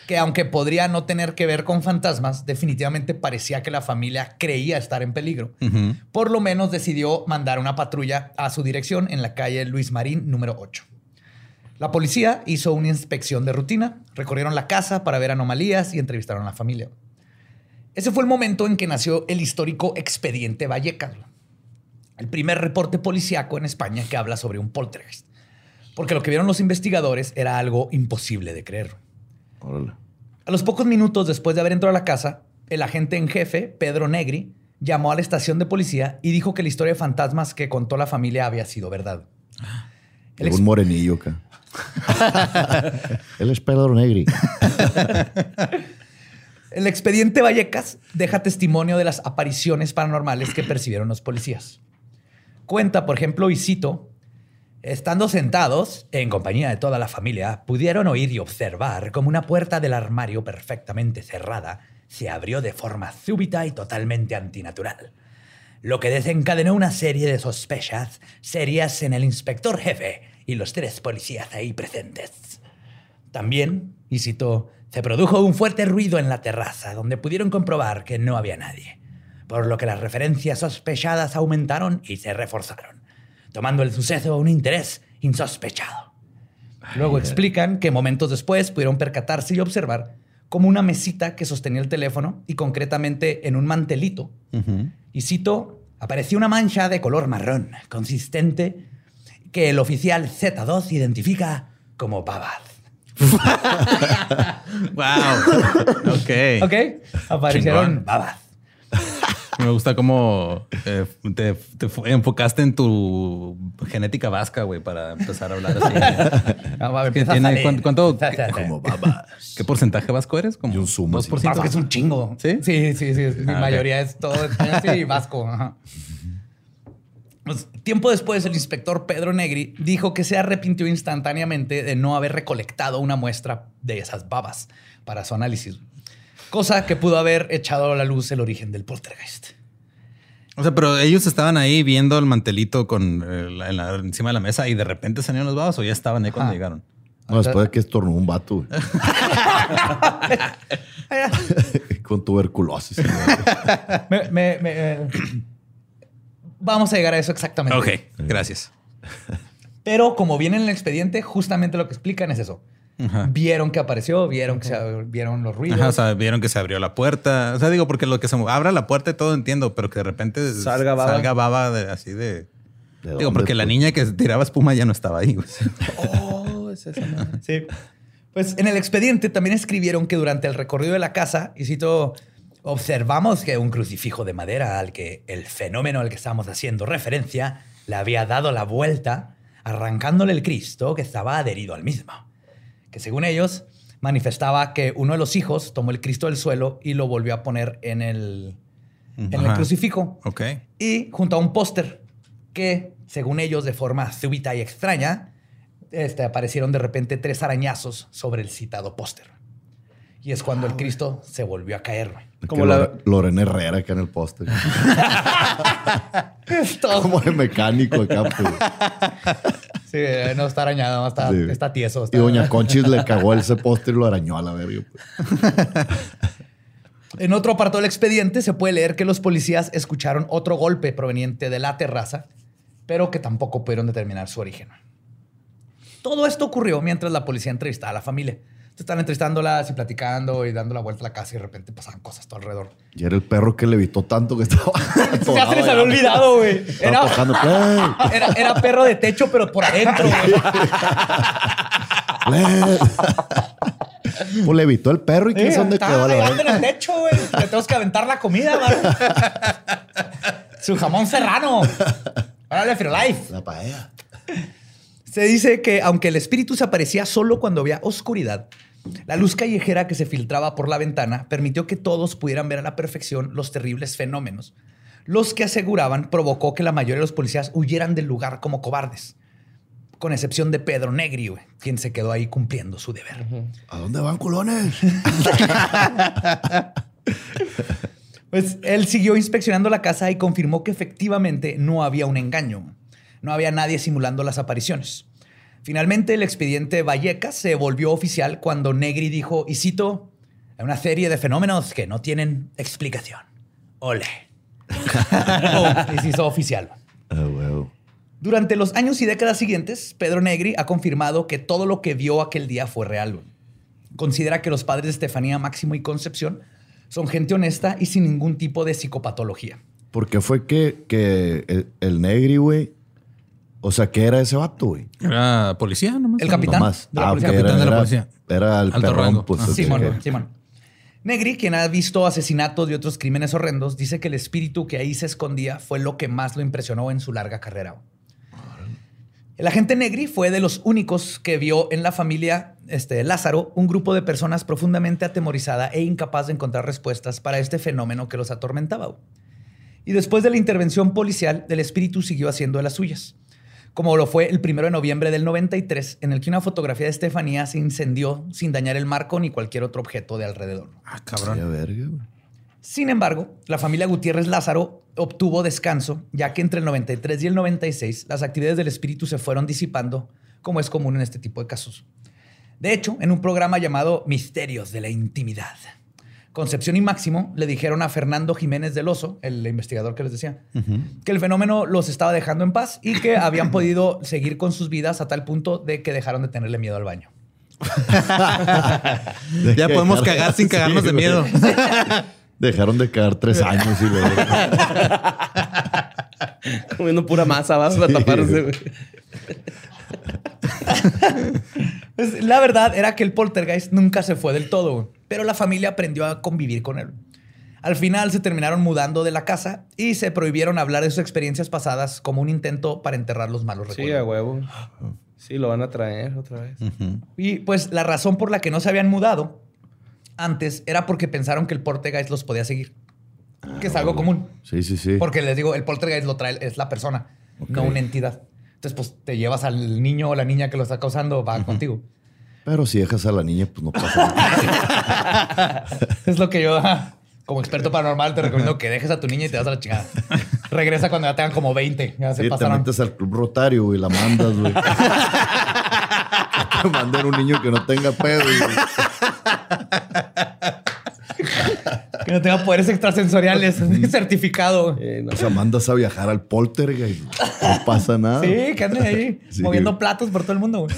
que aunque podría no tener que ver con fantasmas, definitivamente parecía que la familia creía estar en peligro. Por lo menos decidió mandar una patrulla a su dirección en la calle Luis Marín número 8. La policía hizo una inspección de rutina, recorrieron la casa para ver anomalías y entrevistaron a la familia. Ese fue el momento en que nació el histórico expediente Vallecas, el primer reporte policíaco en España que habla sobre un poltergeist. Porque lo que vieron los investigadores era algo imposible de creer. Órale. A los pocos minutos después de haber entrado a la casa, el agente en jefe, Pedro Negri, llamó a la estación de policía y dijo que la historia de fantasmas que contó la familia había sido verdad. El ex- Un morenillo acá. Él es Pedro Negri. El expediente Vallecas deja testimonio de las apariciones paranormales que percibieron los policías. Cuenta, por ejemplo, y cito, estando sentados, en compañía de toda la familia, pudieron oír y observar como una puerta del armario perfectamente cerrada se abrió de forma súbita y totalmente antinatural, lo que desencadenó una serie de sospechas serias en el inspector jefe y los tres policías ahí presentes. También, y cito, se produjo un fuerte ruido en la terraza donde pudieron comprobar que no había nadie, por lo que las referencias sospechadas aumentaron y se reforzaron, tomando el suceso un interés insospechado. Luego explican que momentos después pudieron percatarse y observar como una mesita que sostenía el teléfono y concretamente en un mantelito. Y cito, apareció una mancha de color marrón consistente que el oficial Z2 identifica como babas. Wow. Ok. ¿Ok? Aparecieron Chingón. Me gusta cómo eh, te, enfocaste en tu genética vasca, güey, para empezar a hablar así. Ah, va, ¿Qué empieza a tiene? salir. ¿Cuánto- cuánto-. Como babas. ¿Qué porcentaje vasco eres? Como un sumo, sí. 2%. Vasco es un chingo. ¿Sí? Sí, sí, sí. Mi Ah, mayoría es todo español y vasco. ajá. Pues, tiempo después, el inspector Pedro Negri dijo que se arrepintió instantáneamente de no haber recolectado una muestra de esas babas para su análisis. Cosa que pudo haber echado a la luz el origen del poltergeist. O sea, pero ellos estaban ahí viendo el mantelito con eh, la- en la- encima de la mesa y de repente salieron los babos o ya estaban ahí cuando llegaron. No, después de que estornudó un vato. Con tuberculosis. Me- me- me- eh, Vamos a llegar a eso exactamente. Ok, gracias. Pero como viene en el expediente, justamente lo que explican es eso. Ajá. Vieron que apareció, vieron que se, vieron los ruidos. Ajá, o sea, vieron que se abrió la puerta. O sea, digo, porque lo que se abra la puerta y todo entiendo, pero que de repente Salga baba. salga baba de- así de. ¿De Digo, porque la pues? niña que tiraba espuma ya no estaba ahí. güey. Oh, es esa madre. Sí. Pues en el expediente también escribieron que durante el recorrido de la casa, y cito, observamos que un crucifijo de madera al que el fenómeno al que estamos haciendo referencia le había dado la vuelta, arrancándole el Cristo que estaba adherido al mismo. Que según ellos, manifestaba que uno de los hijos tomó el Cristo del suelo y lo volvió a poner en el, en el crucifijo. Ok. Y junto a un póster que, según ellos, de forma súbita y extraña, este, aparecieron de repente tres arañazos sobre el citado póster. Y es cuando el Cristo se volvió a caer. güey. Como la- Lore- Lorena Herrera acá en el póster. Como de mecánico acá, pues. Sí, no está arañado, no está, Sí. está tieso. Y Doña Conchis le cagó ese postre y lo arañó a la verga. pues. En otro apartado del expediente se puede leer que los policías escucharon otro golpe proveniente de la terraza, pero que tampoco pudieron determinar su origen. Todo esto ocurrió mientras la policía entrevistaba a la familia. Están entrevistándolas y platicando y dando la vuelta a la casa y de repente pasaban cosas todo alrededor. Y era el perro que le evitó tanto que estaba. Ya se les había olvidado, güey. Era, era, era perro de techo, pero por adentro. güey. Pues le evitó el perro y quién sabe dónde quedó la en el techo, güey. Le tenemos que aventar la comida, mano. Su jamón serrano. Órale, Life. La paella. Se dice que aunque el espíritu se aparecía solo cuando había oscuridad, la luz callejera que se filtraba por la ventana permitió que todos pudieran ver a la perfección los terribles fenómenos, los que aseguraban provocó que la mayoría de los policías huyeran del lugar como cobardes, con excepción de Pedro Negri, quien se quedó ahí cumpliendo su deber. ¿A dónde van, culones? Pues él siguió inspeccionando la casa y confirmó que efectivamente no había un engaño. No había nadie simulando las apariciones. Finalmente, el expediente Vallecas se volvió oficial cuando Negri dijo, y cito, hay una serie de fenómenos que no tienen explicación. Ole. y se hizo oficial. Ah, huevo. Durante los años y décadas siguientes, Pedro Negri ha confirmado que todo lo que vio aquel día fue real. Considera que los padres de Estefanía Máximo y Concepción son gente honesta y sin ningún tipo de psicopatología. ¿Por qué fue que, que el, el negri, güey? O sea, ¿qué era ese vato, güey? Era policía, nomás. El capitán Nomás. de la Ah, policía. Capitán era, de la era- policía. Era el Alto perrón, rango. pues. Ah. Simón. Simón. Negri, quien ha visto asesinatos y otros crímenes horrendos, dice que el espíritu que ahí se escondía fue lo que más lo impresionó en su larga carrera. El agente Negri fue de los únicos que vio en la familia este, Lázaro un grupo de personas profundamente atemorizada e incapaz de encontrar respuestas para este fenómeno que los atormentaba. Y después de la intervención policial, el espíritu siguió haciendo de las suyas. Como lo fue el primero de noviembre del 93, en el que una fotografía de Estefanía se incendió sin dañar el marco ni cualquier otro objeto de alrededor. Ah, Qué cabrón. verga, güey. Sin embargo, la familia Gutiérrez Lázaro obtuvo descanso, ya que entre el 93 y el 96 las actividades del espíritu se fueron disipando, como es común en este tipo de casos. De hecho, en un programa llamado Misterios de la Intimidad, Concepción y Máximo le dijeron a Fernando Jiménez del Oso, el investigador que les decía, que el fenómeno los estaba dejando en paz y que habían podido seguir con sus vidas a tal punto de que dejaron de tenerle miedo al baño. Ya podemos cagar sin cagarnos de miedo. Dejaron de cagar tres años y luego. Comiendo pura masa, vas a Sí, taparse. Pues, la verdad era que el poltergeist nunca se fue del todo, güey, pero la familia aprendió a convivir con él. Al final se terminaron mudando de la casa y se prohibieron hablar de sus experiencias pasadas como un intento para enterrar los malos Sí, recuerdos. a huevo. Sí, lo van a traer otra vez. Y pues la razón por la que no se habían mudado antes era porque pensaron que el poltergeist los podía seguir, que es algo común. Sí, sí, sí. Porque les digo, el poltergeist lo trae, es la persona, no una entidad. Entonces, pues te llevas al niño o la niña que lo está causando, va contigo. Pero si dejas a la niña, pues no pasa nada. Es lo que yo, como experto paranormal, te recomiendo que dejes a tu niña y te das a la chingada. Regresa cuando ya tengan como 20. Ya se Sí, te metes al club rotario, güey, la mandas, güey. te mandan un niño que no tenga pedo, güey. Que no tenga poderes extrasensoriales. certificado. Eh, no. O sea, mandas a viajar al poltergeist. No pasa nada. Sí, que anden ahí Sí. moviendo platos por todo el mundo. güey.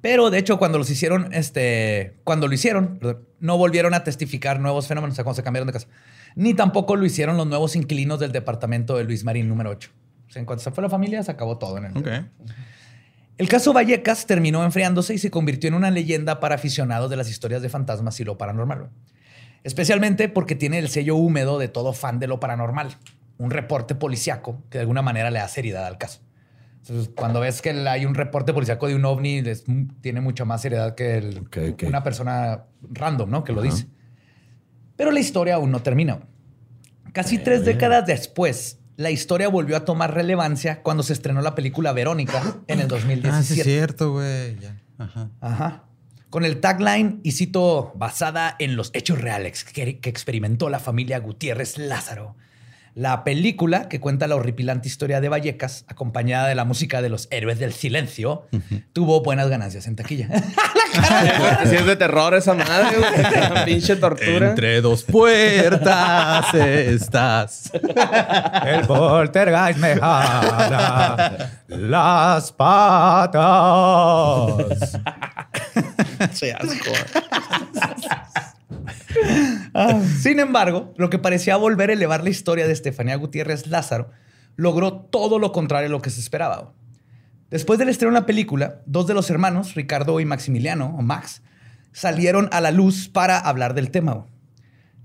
Pero de hecho, cuando los hicieron, este, cuando lo hicieron, no volvieron a testificar nuevos fenómenos, o sea, cuando se cambiaron de casa. Ni tampoco lo hicieron los nuevos inquilinos del departamento de Luis Marín número 8. O sea, en cuanto se fue la familia, se acabó todo en el. Ok. El caso Vallecas terminó enfriándose y se convirtió en una leyenda para aficionados de las historias de fantasmas y lo paranormal. Especialmente porque tiene el sello húmedo de todo fan de lo paranormal. Un reporte policiaco que de alguna manera le da seriedad al caso. Entonces, cuando ves que hay un reporte policiaco de un ovni, es- tiene mucha más seriedad que el- una persona random, ¿no? Que lo dice. Pero la historia aún no termina. Casi tres décadas después, la historia volvió a tomar relevancia cuando se estrenó la película Verónica en el 2017. Ah, sí, es cierto, güey. Ajá. Ajá. Con el tagline, y cito, basada en los hechos reales que, que experimentó la familia Gutiérrez Lázaro. La película, que cuenta la horripilante historia de Vallecas, acompañada de la música de los héroes del silencio, tuvo buenas ganancias en taquilla. Si es de terror esa madre, güey. Una pinche tortura. Entre dos puertas estás. El poltergeist me jala las patas. Che, asco. Ah, Sin embargo, lo que parecía volver a elevar la historia de Estefanía Gutiérrez Lázaro logró todo lo contrario a lo que se esperaba. Después del estreno de la película, dos de los hermanos, Ricardo y Maximiliano, o Max, salieron a la luz para hablar del tema.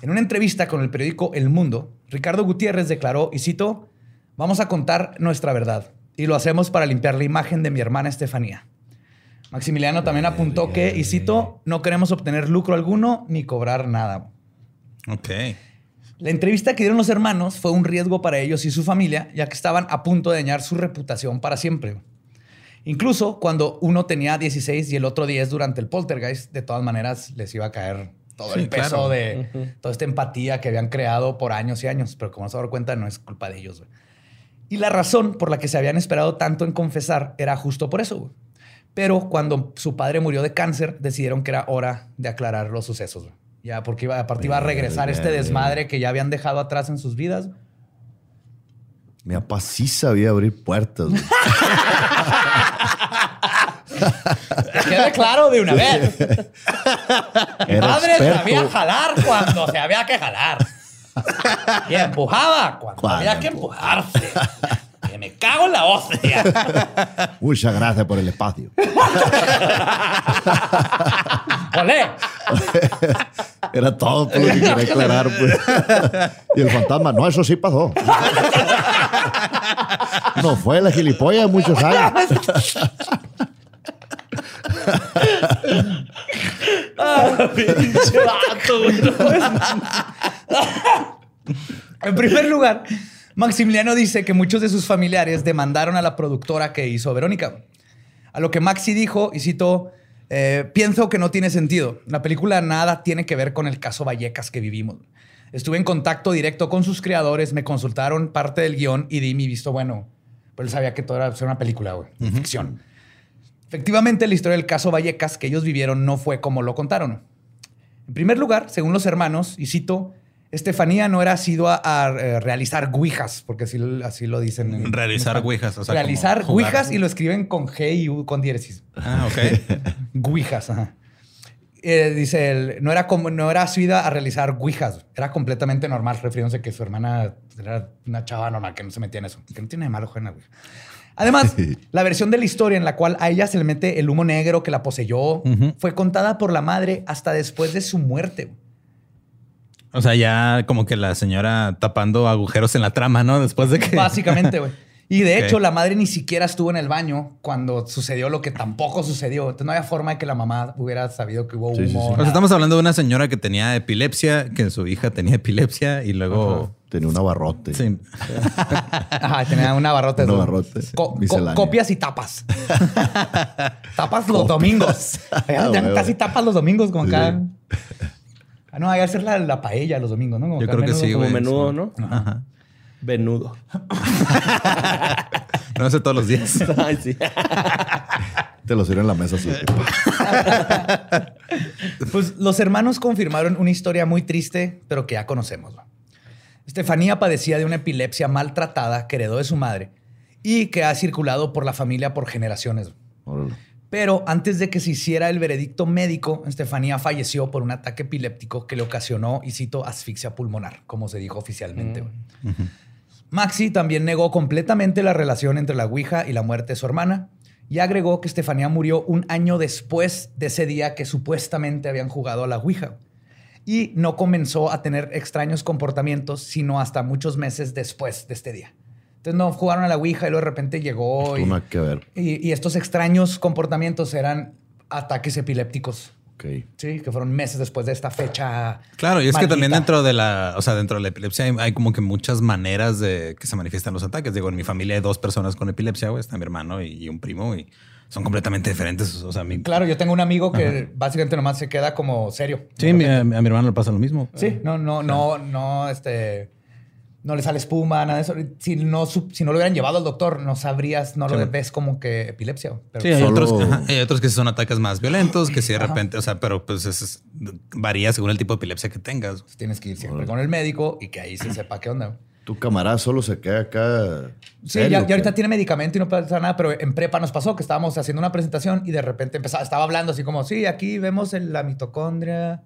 En una entrevista con el periódico El Mundo, Ricardo Gutiérrez declaró, y cito, vamos a contar nuestra verdad, y lo hacemos para limpiar la imagen de mi hermana Estefanía. Maximiliano también apuntó que, y cito, no queremos obtener lucro alguno ni cobrar nada. Ok. La entrevista que dieron los hermanos fue un riesgo para ellos y su familia, ya que estaban a punto de dañar su reputación para siempre. Incluso cuando uno tenía 16 y el otro 10 durante el poltergeist, de todas maneras les iba a caer todo Sí, el peso claro. de toda esta empatía que habían creado por años y años. Pero como se dan cuenta, no es culpa de ellos. Y la razón por la que se habían esperado tanto en confesar era justo por eso. güey. Pero cuando su padre murió de cáncer, decidieron que era hora de aclarar los sucesos. güey. Ya, porque iba, aparte iba a regresar este desmadre que ya habían dejado atrás en sus vidas. Mi papá sí sabía abrir puertas. güey. Que quede claro de una vez. Mi padre experto. sabía jalar cuando se había que jalar. Y empujaba cuando Cuando había que empujarse. Me cago en la hostia. Muchas gracias por el espacio. Olé. Era todo por lo que quería aclarar. pues. Y el fantasma, no, eso sí pasó. No fue la gilipollas de muchos años. Pinche vato. En primer lugar, Maximiliano dice que muchos de sus familiares demandaron a la productora que hizo Verónica. A lo que Maxi dijo, y cito, eh, pienso que no tiene sentido. La película nada tiene que ver con el caso Vallecas que vivimos. Estuve en contacto directo con sus creadores, me consultaron parte del guion y di mi visto bueno. Pero él sabía que todo era era una película, güey, ficción. Efectivamente, la historia del caso Vallecas que ellos vivieron no fue como lo contaron. En primer lugar, según los hermanos, y cito, Estefanía no era asidua a eh, realizar guijas, porque así, así lo dicen. en- Realizar ouijas, o sea, realizar guijas y lo escriben con G y U con diéresis. Ah, ok. Guijas, ajá. Eh, dice él, no era como, no era asidua a realizar guijas, era completamente normal, refiriéndose que su hermana era una chava normal, que no se metía en eso, que no tiene de malo jugar en la ouija. Además, la versión de la historia en la cual a ella se le mete el humo negro que la poseyó fue contada por la madre hasta después de su muerte. O sea, ya como que la señora tapando agujeros en la trama, ¿no? Después de que. Básicamente, güey. Y de hecho, la madre ni siquiera estuvo en el baño cuando sucedió lo que tampoco sucedió. Entonces, no había forma de que la mamá hubiera sabido que hubo Sí, sí, humo. sí. O sea, estamos hablando de una señora que tenía epilepsia, que su hija tenía epilepsia y luego. Tenía un abarrote. Sí. Ajá, tenía un abarrote. Un abarrote, Co- co- misceláneo. copias y tapas. tapas los domingos. Ya, ya huevo. casi tapas los domingos como Sí. Ah, no, hay que hacer la, la paella los domingos, ¿no? Como Yo creo que menudo. sí, Como menudo. ¿no? Ajá. Venudo. No hace todos los días. Ay, sí. Te lo sirven en la mesa así. Pues los hermanos confirmaron una historia muy triste, pero que ya conocemos. ¿no? Estefanía padecía de una epilepsia maltratada que heredó de su madre y que ha circulado por la familia por generaciones. Órale. Pero antes de que se hiciera el veredicto médico, Estefanía falleció por un ataque epiléptico que le ocasionó, y cito, asfixia pulmonar, como se dijo oficialmente. güey. Maxi también negó completamente la relación entre la Ouija y la muerte de su hermana y agregó que Estefanía murió un año después de ese día que supuestamente habían jugado a la Ouija. Y no comenzó a tener extraños comportamientos, sino hasta muchos meses después de este día. Entonces no jugaron a la Ouija y luego de repente llegó y, nada que ver. y- y estos extraños comportamientos eran ataques epilépticos. Ok. Sí, que fueron meses después de esta fecha. Claro, y es que también dentro de la, o sea, dentro de la epilepsia hay, hay como que muchas maneras de que se manifiestan los ataques. Digo, en mi familia hay dos personas con epilepsia, güey, está mi hermano y, y un primo y son completamente diferentes. O sea, mi, Claro, yo tengo un amigo que básicamente nomás se queda como serio. sí, mi- a, mi hermano le pasa lo mismo. Sí, no, no, no, no, este. No le sale espuma, nada de eso. Si no, si no lo hubieran llevado al doctor, no sabrías, no lo Sí. ves como que epilepsia. Pero Sí, hay, Solo- otros, ajá, hay otros que son ataques más violentos, que si de repente, o sea, pero pues es- es- varía según el tipo de epilepsia que tengas. tienes que ir siempre con el médico y que ahí se sepa qué onda. Tu camarada solo se queda acá. Sí, serio, ya, ya ahorita tiene medicamento y no pasa nada, pero en prepa nos pasó que estábamos haciendo una presentación y de repente empezaba, estaba hablando así como, sí, aquí vemos el- la mitocondria.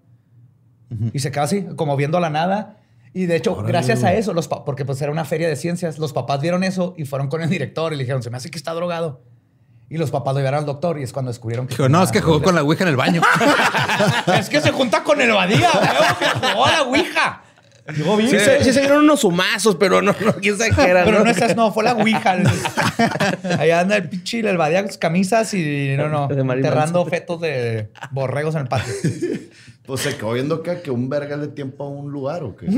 Y se queda así, como viendo a la nada. Y de hecho, gracias a eso, los porque pues era una feria de ciencias, los papás vieron eso y fueron con el director y le dijeron, se me hace que está drogado. Y los papás lo llevaron al doctor y es cuando descubrieron que... Dijo, no, es que jugó con la ouija en el baño. es que se junta con el Badía, que jugó a la Ouija. Llegó bien. Sí, se, sí se vieron unos sumazos, pero no, no, quién sabe qué era. Pero ¿no? no esas, no, fue la Ouija. Allá anda el pinche el Badía con sus camisas y no, no, enterrando fetos de borregos en el patio. Pues se quedó viendo acá que un verga le tiempo a un lugar o qué. Se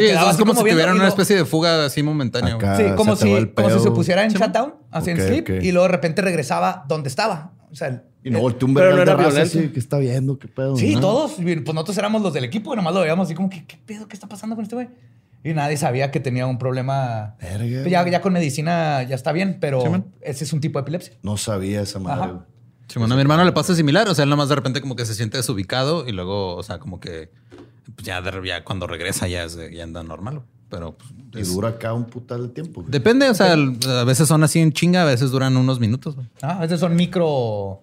Sí, quedaba es así como si tuvieran una especie de fuga así momentánea. Acá. Sí, como se si, el como si se pusiera en Sí, shutdown, así en sleep, y luego de repente regresaba donde estaba. O sea, Y no volteó un Pero verga no de era raza violento. así, que está viendo? ¿Qué pedo? sí, ¿no? todos. Pues nosotros éramos los del equipo y nomás lo veíamos así como, ¿qué, qué pedo? ¿Qué está pasando con este güey? Y nadie sabía que tenía un problema. Verga, Ya, con medicina ya está bien, pero Sí, ese es un tipo de epilepsia. No sabía esa madre. Ajá. Sí, bueno, a mi hermano le pasa similar. O sea, él nomás de repente como que se siente desubicado y luego, o sea, como que pues, ya, de- ya cuando regresa ya, es de- ya anda normal. Pero pues, Y dura acá un putal de tiempo. güey. depende. O sea, el- a veces son así en chinga, a veces duran unos minutos. güey. Ah, esos son micro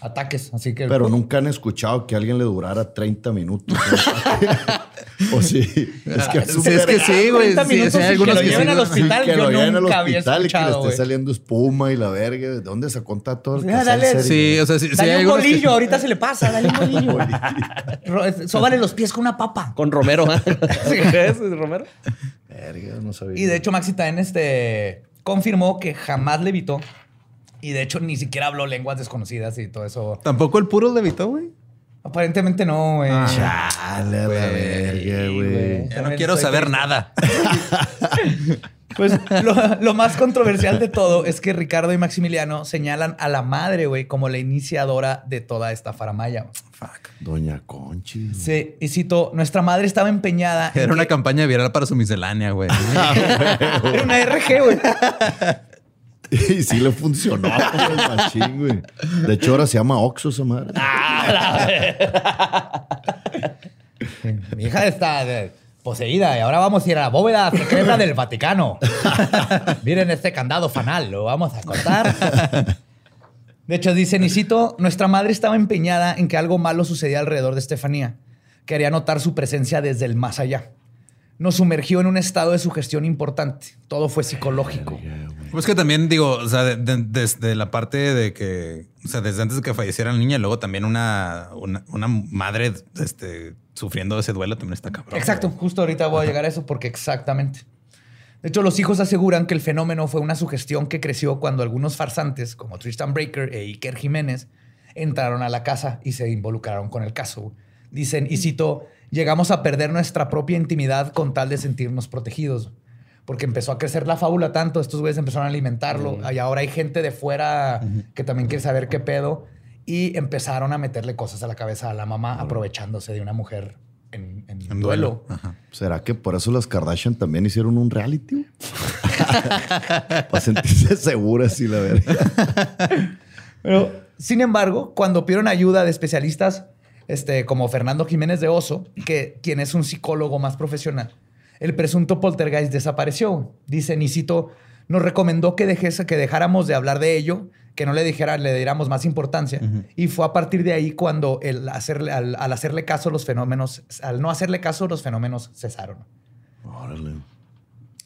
ataques, así que... Pero nunca han escuchado que a alguien le durara 30 minutos. o sí. Es que, Sí, es que sí, güey. 30 Sí, minutos sí, hay y que algunos lo que lleven sí. al hospital. que yo lo lleven al hospital y que le esté saliendo espuma y la verga. ¿De dónde sacó tanto el Ah, dale. Sí, o sea, sí, sí Dale hay un algunos que- bolillo, ahorita se le pasa, dale un bolillo. Ro- Sóbale los pies con una papa. Con Romero. ¿eh? ¿Es Romero? Verga, no sabía. Y de hecho, Maxi también este, confirmó que jamás le evitó. Y de hecho, ni siquiera habló lenguas desconocidas y todo eso. Tampoco el puro le evitó, güey. Aparentemente no, güey. Chale a la verga, güey. Ya no quiero saber triste. nada. Pues lo, lo más controversial de todo es que Ricardo y Maximiliano señalan a la madre, güey, como la iniciadora de toda esta faramaya. Doña Conchi. Sí, y cito, nuestra madre estaba empeñada. en Era una que- campaña viral para su miscelánea, güey. Era una RG, güey. Y sí le funcionó con el machín, güey. De hecho, ahora se llama Oxxo esa madre. Mi hija está poseída y ahora vamos a ir a la bóveda secreta del Vaticano. Miren este candado fanal, lo vamos a cortar. De hecho, dice Nisito, nuestra madre estaba empeñada en que algo malo sucedía alrededor de Estefanía. Quería notar su presencia desde el más allá. Nos sumergió en un estado de sugestión importante. Todo fue psicológico. Pues que también digo, o sea, de- de- desde la parte de que, o sea, desde antes de que falleciera la niña, luego también una, una, una madre este, sufriendo ese duelo también está cabrón. Exacto, justo ahorita voy a llegar a eso porque exactamente. De hecho, los hijos aseguran que el fenómeno fue una sugestión que creció cuando algunos farsantes, como Tristan Breaker e Iker Jiménez, entraron a la casa y se involucraron con el caso. Dicen, y cito, llegamos a perder nuestra propia intimidad con tal de sentirnos protegidos. Porque empezó a crecer la fábula tanto, estos güeyes empezaron a alimentarlo, y ahora hay gente de fuera que también quiere saber qué pedo, y empezaron a meterle cosas a la cabeza a la mamá, aprovechándose de una mujer en, en En duelo. duelo. Ajá. ¿Será que por eso las Kardashian también hicieron un reality? Para sentirse seguras y la verga. Pero, sin embargo, cuando pidieron ayuda de especialistas este, como Fernando Jiménez de Oso, que, quien es un psicólogo más profesional, el presunto poltergeist desapareció. Dice, Nisito nos recomendó que, dejese, que dejáramos de hablar de ello, que no le dijera, le diéramos más importancia. Y fue a partir de ahí cuando el hacerle, al, al hacerle caso los fenómenos, al no hacerle caso los fenómenos cesaron. Órale.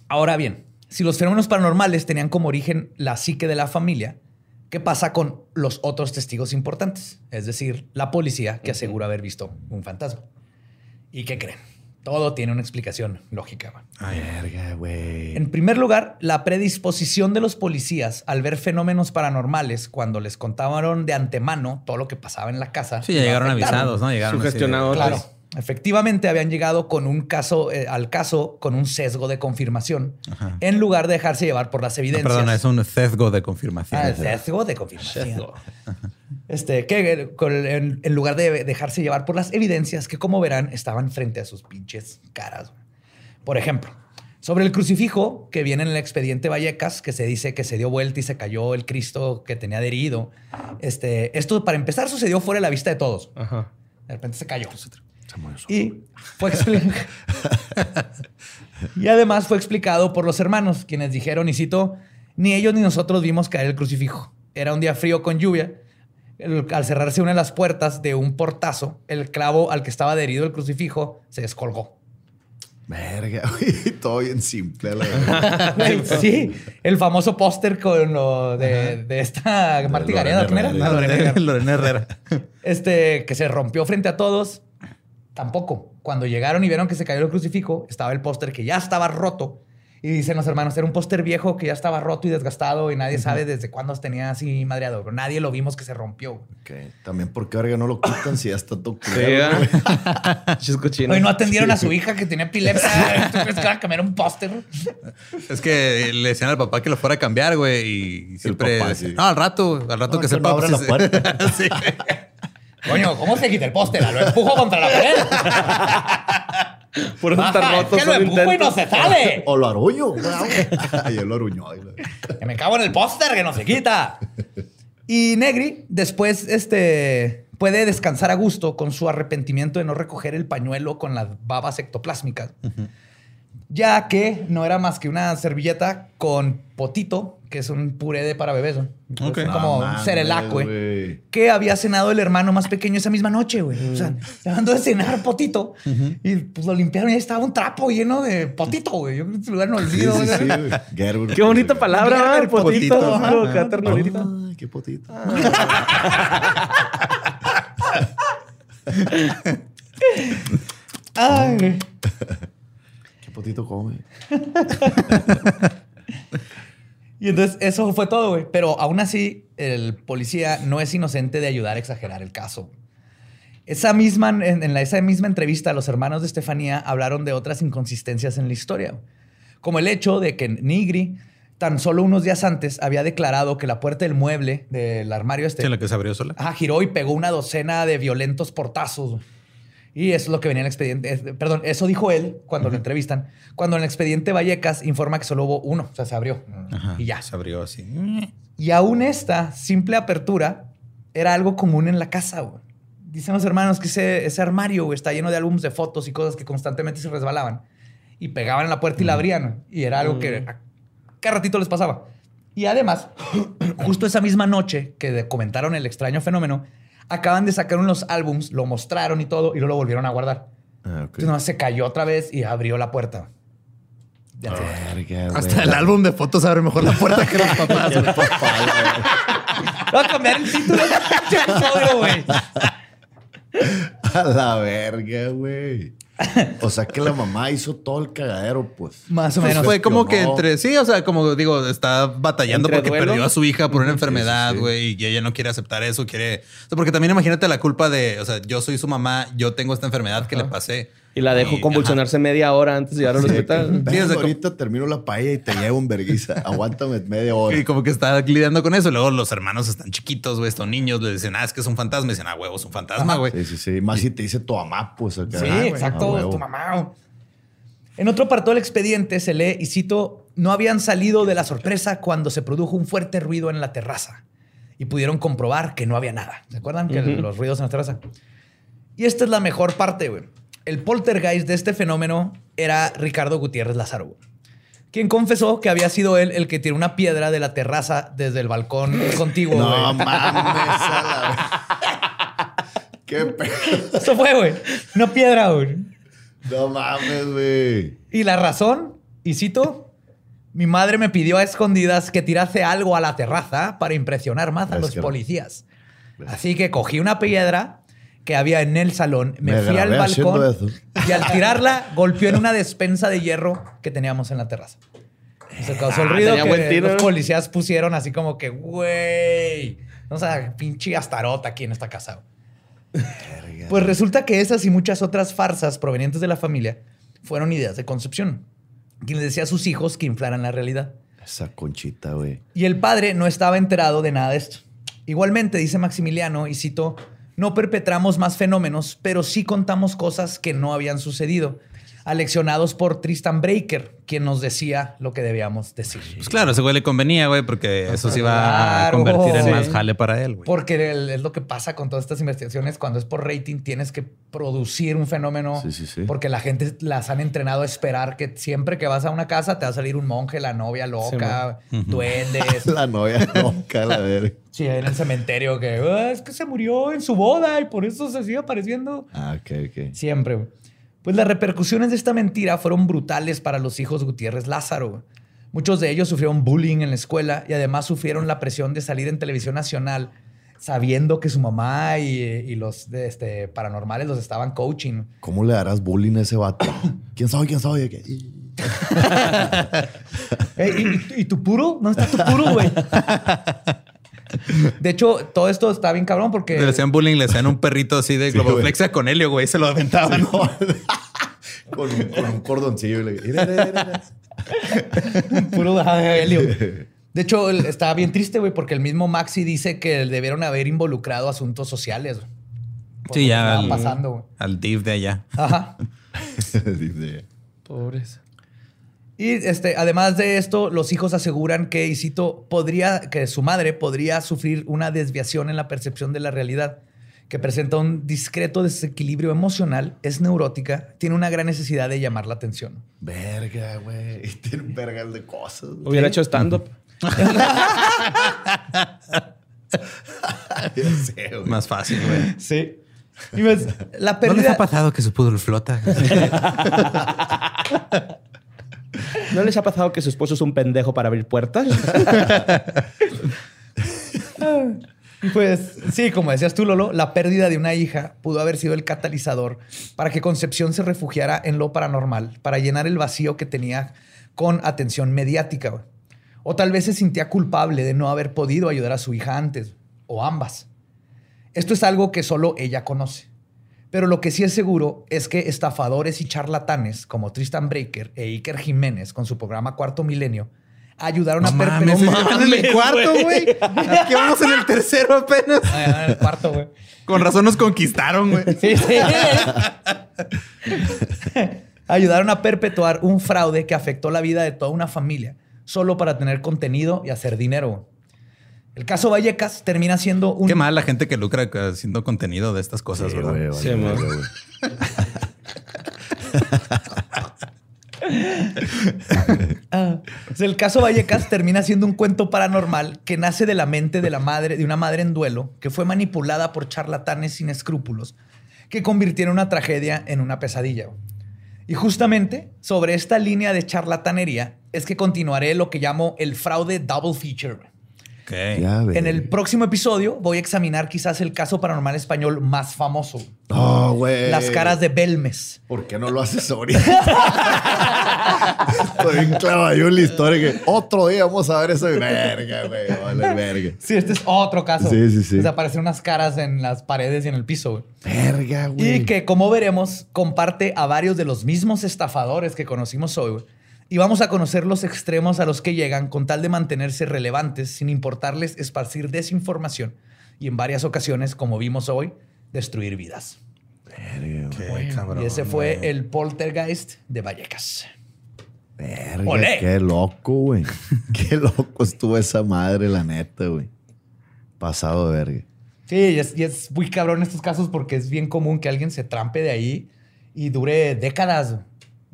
Ahora bien, si los fenómenos paranormales tenían como origen la psique de la familia, ¿qué pasa con los otros testigos importantes? Es decir, la policía que asegura haber visto un fantasma. ¿Y qué creen? Todo tiene una explicación lógica. Ay, Verga, güey. En primer lugar, la predisposición de los policías al ver fenómenos paranormales cuando les contaban de antemano todo lo que pasaba en la casa. sí, ya llegaron afectaron. avisados, ¿no? Llegaron Sugestionados. Claro. Efectivamente, habían llegado con un caso, eh, al caso con un sesgo de confirmación, Ajá. en lugar de dejarse llevar por las No, evidencias. perdona, es un sesgo de confirmación. Ah, sesgo de confirmación. Este, que eh, en, en lugar de dejarse llevar por las evidencias que, como verán, estaban frente a sus pinches caras. Por ejemplo, Sobre el crucifijo que viene en el expediente Vallecas, que se dice que se dio vuelta y se cayó el Cristo que tenía adherido. Este, esto, para empezar, sucedió fuera de la vista de todos. Ajá. De repente se cayó. Y fue y además fue explicado por los hermanos, quienes dijeron, y cito, ni ellos ni nosotros vimos caer el crucifijo. Era un día frío con lluvia. El- al cerrarse una de las puertas de un portazo, el clavo al que estaba adherido el crucifijo se descolgó. Verga, güey. Todo bien simple, la verdad. Güey, sí, el famoso póster con lo de, de esta Lorena Gareda, ¿quién era? Lorena Herrera. Este, que se rompió frente a todos, tampoco. Cuando llegaron y vieron que se cayó el crucifijo, estaba el póster que ya estaba roto. Y dicen los hermanos, era un póster viejo que ya estaba roto y desgastado y nadie sabe desde cuándo tenía así madreado. Pero nadie lo vimos que se rompió. Ok. También porque verga no lo quitan si ya está todo. Hoy no atendieron a su hija que tenía epilepsia. ¿Tú crees que van a cambiar un póster? Es que le decían al papá que lo fuera a cambiar, güey. Y siempre. papá, sí. No, al rato, al rato No, que que sepa. no abra pues, la puerta. Sí. Coño, ¿cómo se quita el póster? Lo empujo contra la pared. Por eso está roto. es que lo empujo y no se sale. O lo aruño. y él lo aruñó. Que me cago en el póster que no se quita. Y Negri después este, puede descansar a gusto con su arrepentimiento de no recoger el pañuelo con las babas ectoplásmicas. Ya que no era más que una servilleta con potito, que es un puré de para bebés. ¿no? Como un cerelac, güey. Que había cenado el hermano más pequeño esa misma noche, güey. O sea, dejando de cenar potito. Y pues lo limpiaron y ahí estaba un trapo lleno de potito, güey. Yo creo que ese lugar no Sí, olvido. sí, güey. sí, güey. Gerber, Qué bonita palabra. Gerber, potito, Potito. ajá. Ay, qué potito. Ay, güey. Qué potito come. Y entonces eso fue todo, güey. Pero aún así, el policía no es inocente de ayudar a exagerar el caso. Esa misma, en, en la, esa misma entrevista, los hermanos de Estefanía hablaron de otras inconsistencias en la historia. Como el hecho de que Nigri, tan solo unos días antes, había declarado que la puerta del mueble del armario este Sí, la que se abrió sola. Ajá, giró y pegó una docena de violentos portazos. Y eso es lo que venía en el expediente. es- Perdón, eso dijo él cuando lo entrevistan. Cuando en el expediente Vallecas informa que solo hubo uno, o sea, se abrió. Ajá, Y ya. Se abrió así. Y aún esta simple apertura era algo común en la casa. güey. Dicen los hermanos que ese, ese armario güey, está lleno de álbumes de fotos y cosas que constantemente se resbalaban. Y pegaban en la puerta y la abrían. Y era algo que a cada ratito les pasaba. Y además, justo esa misma noche que comentaron el extraño fenómeno, acaban de sacar unos álbums, lo mostraron y todo, y luego lo volvieron a guardar. Ah, ok. Entonces no, se cayó otra vez y abrió la puerta. Ya Verga, güey. Hasta el álbum de fotos abre mejor la puerta que los papás. Voy a cambiar el título de este episodio, güey. A la verga, güey. O sea que la mamá hizo todo el cagadero, pues. Más o menos. fue como que entre, sí, o sea, como digo, está batallando porque duelo. perdió a su hija por una enfermedad, sí. güey, y ella no quiere aceptar eso, quiere, o sea, porque también imagínate la culpa de, o sea, yo soy su mamá, yo tengo esta enfermedad que le pasé. Y la dejó Y, convulsionarse media hora antes de llegar al hospital. Sí, o sea, ahorita termino la paella y te llevo un verguiza. Aguántame media hora. Y como que está lidiando con eso. Y luego los hermanos están chiquitos, güey, estos niños le dicen, ah, es que es un fantasma. Y dicen, ah, huevo, es un fantasma, güey. Sí, sí, sí. Más si te dice tu mamá, pues acá. Sí, Ah, exacto, Ah, tu mamá. En otro apartado del expediente se lee, y cito, no habían salido de la sorpresa cuando se produjo un fuerte ruido en la terraza y pudieron comprobar que no había nada. ¿Se acuerdan? Que los ruidos en la terraza. Y esta es la mejor parte, güey. El poltergeist de este fenómeno era Ricardo Gutiérrez Lázaro, quien confesó que había sido él el que tiró una piedra de la terraza desde el balcón contiguo. No güey. mames. Qué pedo. Eso fue, güey. Una piedra, güey. No mames, güey. Y la razón, y cito, mi madre me pidió a escondidas que tirase algo a la terraza para impresionar más a los policías. Así que cogí una piedra que había en el salón, me, Me fui al balcón y al tirarla golpeó en una despensa de hierro que teníamos en la terraza. Se causó el Ah, ruido tenía que buen tiro. los policías pusieron así como que, güey, o sea, pinche astarota aquí en esta casa. Pues resulta que esas y muchas otras farsas provenientes de la familia fueron ideas de concepción, quien les decía a sus hijos que inflaran la realidad. Esa conchita, güey. Y el padre no estaba enterado de nada de esto. Igualmente, dice Maximiliano, y cito, no perpetramos más fenómenos, pero sí contamos cosas que no habían sucedido. Aleccionados por Tristan Breaker, quien nos decía lo que debíamos decir. Pues claro, ese güey le convenía, güey, porque eso se iba a convertir en Sí. más jale para él, güey. Porque el- es lo que pasa con todas estas investigaciones. Cuando es por rating, tienes que producir un fenómeno. Sí, sí, sí. Porque la gente las han entrenado a esperar que siempre que vas a una casa te va a salir un monje, la novia loca, duendes. La novia loca, la verga. sí, en el cementerio que "Ah, es que se murió en su boda y por eso se sigue apareciendo. Ah, ok, ok. Siempre. güey. Pues las repercusiones de esta mentira fueron brutales para los hijos Gutiérrez Lázaro. Muchos de ellos sufrieron bullying en la escuela y además sufrieron la presión de salir en televisión nacional sabiendo que su mamá y, y los este, paranormales los estaban coaching. ¿Cómo le darás bullying a ese vato? ¿Quién soy? ¿Quién soy? ¿Qué? Eh, ¿y, y tu puro? ¿Dónde está tu puro, güey? De hecho, todo esto está bien cabrón porque... Le hacían bullying, le hacían un perrito así de Sí, globoflexia con Helio, güey. Se lo aventaban. No. con, un, con un cordoncillo. Puro ah, helio. De hecho, el- está bien triste, güey, porque el mismo Maxi dice que debieron haber involucrado asuntos sociales. güey, Sí, ya estaba al, pasando, güey. al div de allá. Ajá. Pobres. Y este, además de esto, los hijos aseguran que, y cito, podría, que su madre podría sufrir una desviación en la percepción de la realidad, que presenta un discreto desequilibrio emocional, es neurótica, tiene una gran necesidad de llamar la atención. Verga, güey. Y Tiene un vergal de cosas. güey. Hubiera hecho stand-up. Sé, güey. Más fácil, güey. Sí. Y pues, la ¿No les pérdida... ha pasado que su pudor flota? ¿No les ha pasado que su esposo es un pendejo para abrir puertas? Pues sí, como decías tú, Lolo, la pérdida de una hija pudo haber sido el catalizador para que Concepción se refugiara en lo paranormal, para llenar el vacío que tenía con atención mediática. O tal vez se sentía culpable de no haber podido ayudar a su hija antes, o ambas. Esto es algo que solo ella conoce. Pero lo que sí es seguro es que estafadores y charlatanes como Tristan Breaker e Iker Jiménez con su programa Cuarto Milenio ayudaron No a mames, ya van en el cuarto, güey. Aquí vamos en el tercero apenas. Ah, en el cuarto, güey. Con razón nos conquistaron, güey. Sí, sí. Ayudaron a perpetuar un fraude que afectó la vida de toda una familia solo para tener contenido y hacer dinero. El caso Vallecas termina siendo un... Qué mal la gente que lucra haciendo contenido de estas cosas, Sí, ¿verdad? vale, Sí. Ah. Sea, el caso Vallecas termina siendo un cuento paranormal que nace de la mente de la madre, de una madre en duelo, que fue manipulada por charlatanes sin escrúpulos, que convirtieron una tragedia en una pesadilla. Y justamente sobre esta línea de charlatanería es que continuaré lo que llamo el fraude double feature. Ok. Ya, güey. En el próximo episodio voy a examinar quizás el caso paranormal español más famoso, No, güey. las caras de Belmes. ¿Por qué no lo haces ahorita? Estoy bien clavado en la historia que otro día vamos a ver esa verga, güey. Vale, verga. Sí, este es otro caso. Sí, sí, sí. Desaparecen unas caras en las paredes y en el piso. güey. Verga, güey. Y que, como veremos, comparte a varios de los mismos estafadores que conocimos hoy. güey. Y vamos a conocer los extremos a los que llegan con tal de mantenerse relevantes sin importarles esparcir desinformación y en varias ocasiones, como vimos hoy, destruir vidas. Qué cabrón, y ese fue güey. el poltergeist de Vallecas. Verga, Olé. qué loco, güey. Qué loco estuvo esa madre, la neta, güey. Pasado de verga. Sí, y es, y es muy cabrón estos casos porque es bien común que alguien se trampe de ahí y dure décadas.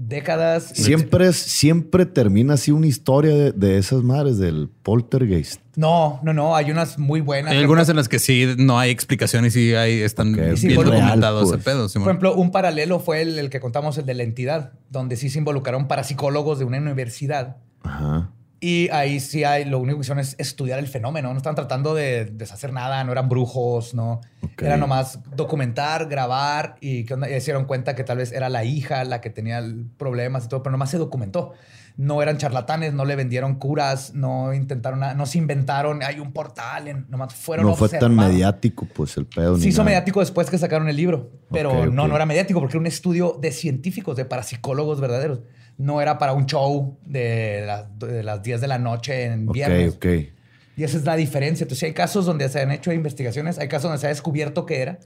Décadas. Siempre, es- siempre termina así una historia de, de esas madres del poltergeist. No, no, no. Hay unas muy buenas. Hay algunas en las que sí no hay explicación y sí hay, están Ok, bien sí, documentados pues. pedo. Por ejemplo, un paralelo fue el, el que contamos, el de la entidad, donde sí se involucraron parapsicólogos de una universidad. Ajá. Y ahí sí hay, lo único que hicieron es estudiar el fenómeno. No estaban tratando de deshacer nada, no eran brujos, no. Ok. Era nomás documentar, grabar y que se dieron cuenta que tal vez era la hija la que tenía problemas y todo, pero nomás se documentó. No eran charlatanes, no le vendieron curas, no intentaron nada, no se inventaron, hay un portal, en- nomás fueron No fue tan observados. mediático, pues, el pedo. Se ni hizo nada. mediático después que sacaron el libro, pero Ok, no, ok. no era mediático porque era un estudio de científicos, de parapsicólogos verdaderos. No era para un show de las, de las 10 de la noche en Ok, viernes. ok. Y esa es la diferencia. Entonces, hay casos donde se han hecho investigaciones, hay casos donde se ha descubierto que era,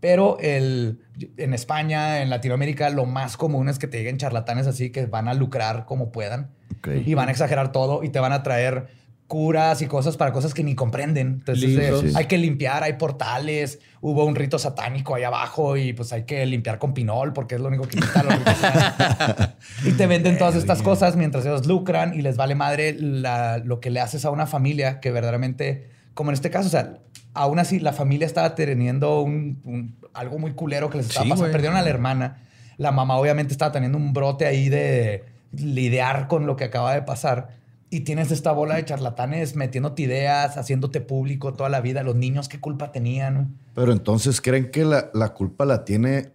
Pero el, en España, en Latinoamérica, lo más común es que te lleguen charlatanes así que van a lucrar como puedan Ok. y van a exagerar todo y te van a traer curas y cosas para cosas que ni comprenden. Entonces eh, Sí. hay que limpiar, hay portales, hubo un rito satánico ahí abajo y pues hay que limpiar con pinol porque es lo único que quita los. Y te venden todas estas cosas mientras ellos lucran y les vale madre la- lo que le haces a una familia que verdaderamente, como en este caso, o sea, aún así la familia estaba teniendo un, un- algo muy culero que les estaba Sí, pasando. Perdieron a la hermana. La mamá obviamente estaba teniendo un brote ahí de lidiar con lo que acaba de pasar. Y tienes esta bola de charlatanes metiéndote ideas, haciéndote público toda la vida. Los niños, ¿qué culpa tenían? Pero entonces creen que la, la culpa la tiene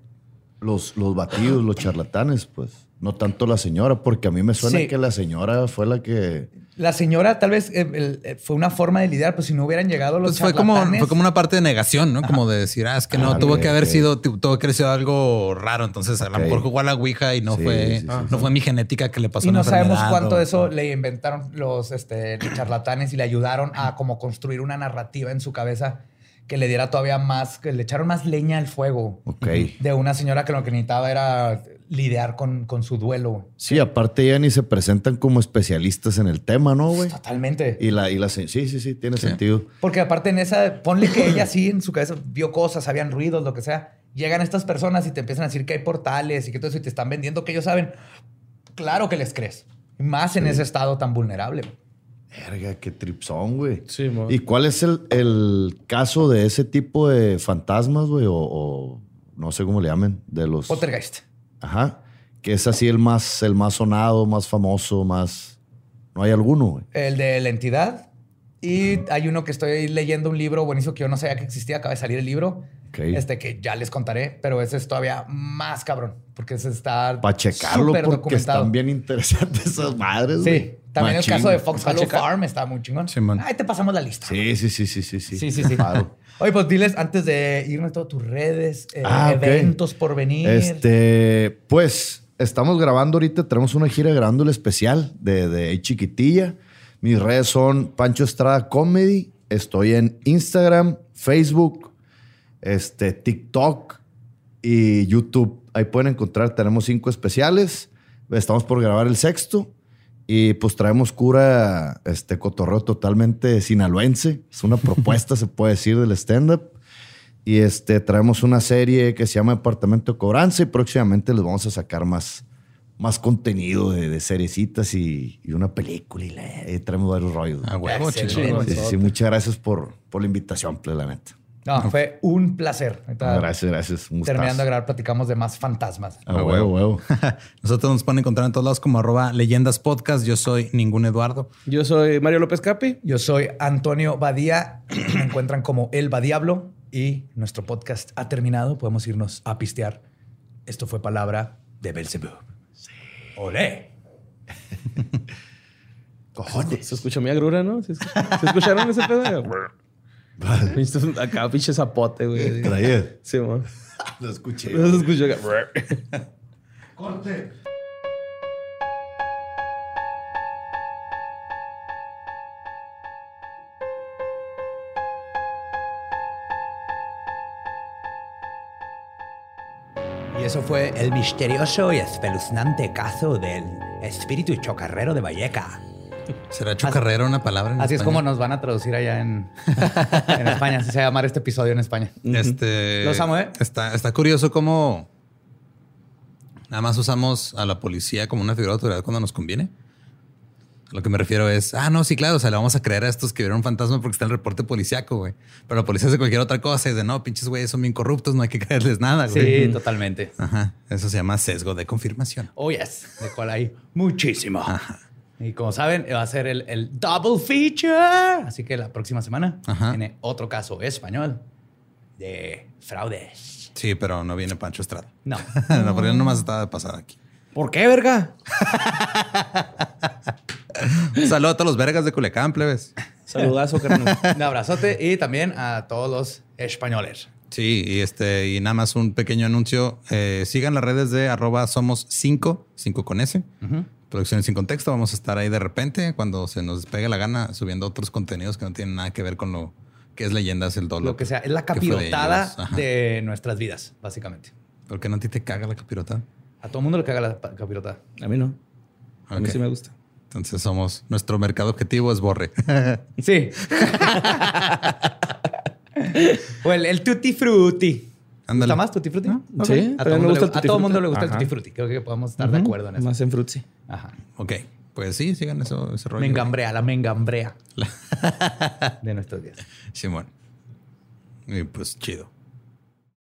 los, los batidos, los charlatanes, pues. No tanto la señora, porque a mí me suena Sí. que la señora fue la que. La señora tal vez eh, el- eh, fue una forma de lidiar, pues si no hubieran llegado los Pues fue como, fue como una parte de negación, ¿no? Como de decir, ah, es que no, Ah, tuvo que haber sido, tu- tuvo que haber sido algo raro. Entonces, a lo mejor jugó a la Ouija y no Sí, fue, sí, sí, no sí. fue mi genética que le pasó Y no sabemos cuánto o- de eso le inventaron los este, charlatanes y le ayudaron a como construir una narrativa en su cabeza que le diera todavía más, que le echaron más leña al fuego. Ok. De una señora que lo que necesitaba era lidiar con, con su duelo. Sí, aparte ya ni se presentan como especialistas en el tema, ¿no, güey? Totalmente. Y la, y la sí, sí, sí, tiene sentido. Porque aparte en esa, ponle que ella sí en su cabeza vio cosas, habían ruidos, lo que sea. Llegan estas personas y te empiezan a decir que hay portales y que todo eso y te están vendiendo que ellos saben. Claro que les crees. Más en ese estado tan vulnerable. Verga, qué tripsón, güey. Sí, mo. ¿Y cuál es el, el caso de ese tipo de fantasmas, güey? O, o no sé cómo le llamen, de los. Poltergeist. Ajá. Que es así el más, el más sonado, más famoso, más. No hay alguno, güey. El de la entidad. Y hay uno que estoy leyendo un libro buenísimo que yo no sabía que existía. Acaba de salir el libro. Ok. Este que ya les contaré, pero ese es todavía más cabrón. Porque ese está. Para checarlo, porque documentado. están bien interesantes esas madres, Sí. güey. También Machín. el caso de Fox Hollow. Farm está muy chingón. Simón. Ahí te pasamos la lista. Sí, sí, sí, sí, sí, sí. Sí, sí, sí. Claro. Oye, pues diles antes de irnos todas tus redes, eh, Ah, eventos por venir. Este, pues, estamos grabando ahorita, tenemos una gira grabando el especial de, de Chiquitilla. Mis redes son Pancho Estrada Comedy. Estoy en Instagram, Facebook, este, TikTok y YouTube. Ahí pueden encontrar, tenemos cinco especiales. Estamos por grabar el sexto. Y pues traemos cura, este cotorreo totalmente sinaloense. Es una propuesta, se puede decir, del stand-up. Y este, traemos una serie que se llama Departamento de Cobranza y próximamente les vamos a sacar más, más contenido de, de seriecitas y, y una película. Y, la- y traemos varios rollos. A huevo, Excelente. chingón. Sí, sí, sí, muchas gracias por, por la invitación, pues, la neta. No, fue un placer. Ahorita, Gracias, gracias. Terminando de grabar, platicamos de más fantasmas. A huevo, huevo. Nosotros nos pueden encontrar en todos lados como arroba leyendas podcast. Yo soy ningún Eduardo. Yo soy Mario López Capi. Yo soy Antonio Badía. Me encuentran como El Badiablo y nuestro podcast ha terminado. Podemos irnos a pistear. Esto fue palabra de Belzebub. ¡Olé! Cojones. Se escucha mi agrura, ¿no? ¿Se, escucha- ¿Se escucharon ese pedo? Pinche- Acá, pinche zapote, güey. Traías. Sí, mo. Lo escuché. No se escuchó acá. Y eso fue el misterioso y espeluznante caso del espíritu chocarrero de Valleca. ¿Será chocarrero una palabra en Así es como nos van a traducir allá en, en España. Así se va a llamar este episodio en España. Este, Los amo, ¿eh? Está, está curioso cómo nada más usamos a la policía como una figura de autoridad cuando nos conviene. A lo que me refiero es, ah, no, sí, claro, o sea, le vamos a creer a estos que vieron un fantasma porque está el reporte policiaco, güey. Pero la policía hace cualquier otra cosa y de no, pinches güeyes son bien corruptos, no hay que creerles nada, güey. Sí, totalmente. Ajá. Eso se llama sesgo de confirmación. Oh, yes. De cual hay muchísimo. Y como saben, va a ser el, el double feature. Así que la próxima semana Ajá. tiene otro caso español de fraudes. Sí, pero no viene Pancho Estrada. No. no, porque él nomás estaba de pasada aquí. ¿Por qué, verga? Un saludo a todos los vergas de Culiacán, plebes. Saludazo, carnal. Un abrazote y también a todos los españoles. Sí, y este, y nada más un pequeño anuncio. Eh, sigan las redes de arroba somos 5, 5 con S. Producciones sin contexto. Vamos a estar ahí de repente cuando se nos despegue la gana subiendo otros contenidos que no tienen nada que ver con lo ¿Qué es leyendas el dolo? Lo que sea. Es la ¿Qué fue de capirotada de, nuestras vidas, básicamente. ¿Por qué no a ti te caga la capirotada? A todo mundo le caga la capirotada. A mí no. A mí sí me gusta. Entonces somos, nuestro mercado objetivo es Borre. Sí. o el, el tutti frutti. Ándale. ¿Gusta más tutti frutti? Ok. Sí, A todo, mundo, gusta le, a todo frutti. mundo le gusta Ajá. el tutti frutti. Creo que podemos estar de acuerdo en eso. Más en frutzi. Ajá. ok, pues sí, sigan eso, ese rollo. Mengambrea, la mengambrea de nuestros días. Simón. Y pues chido.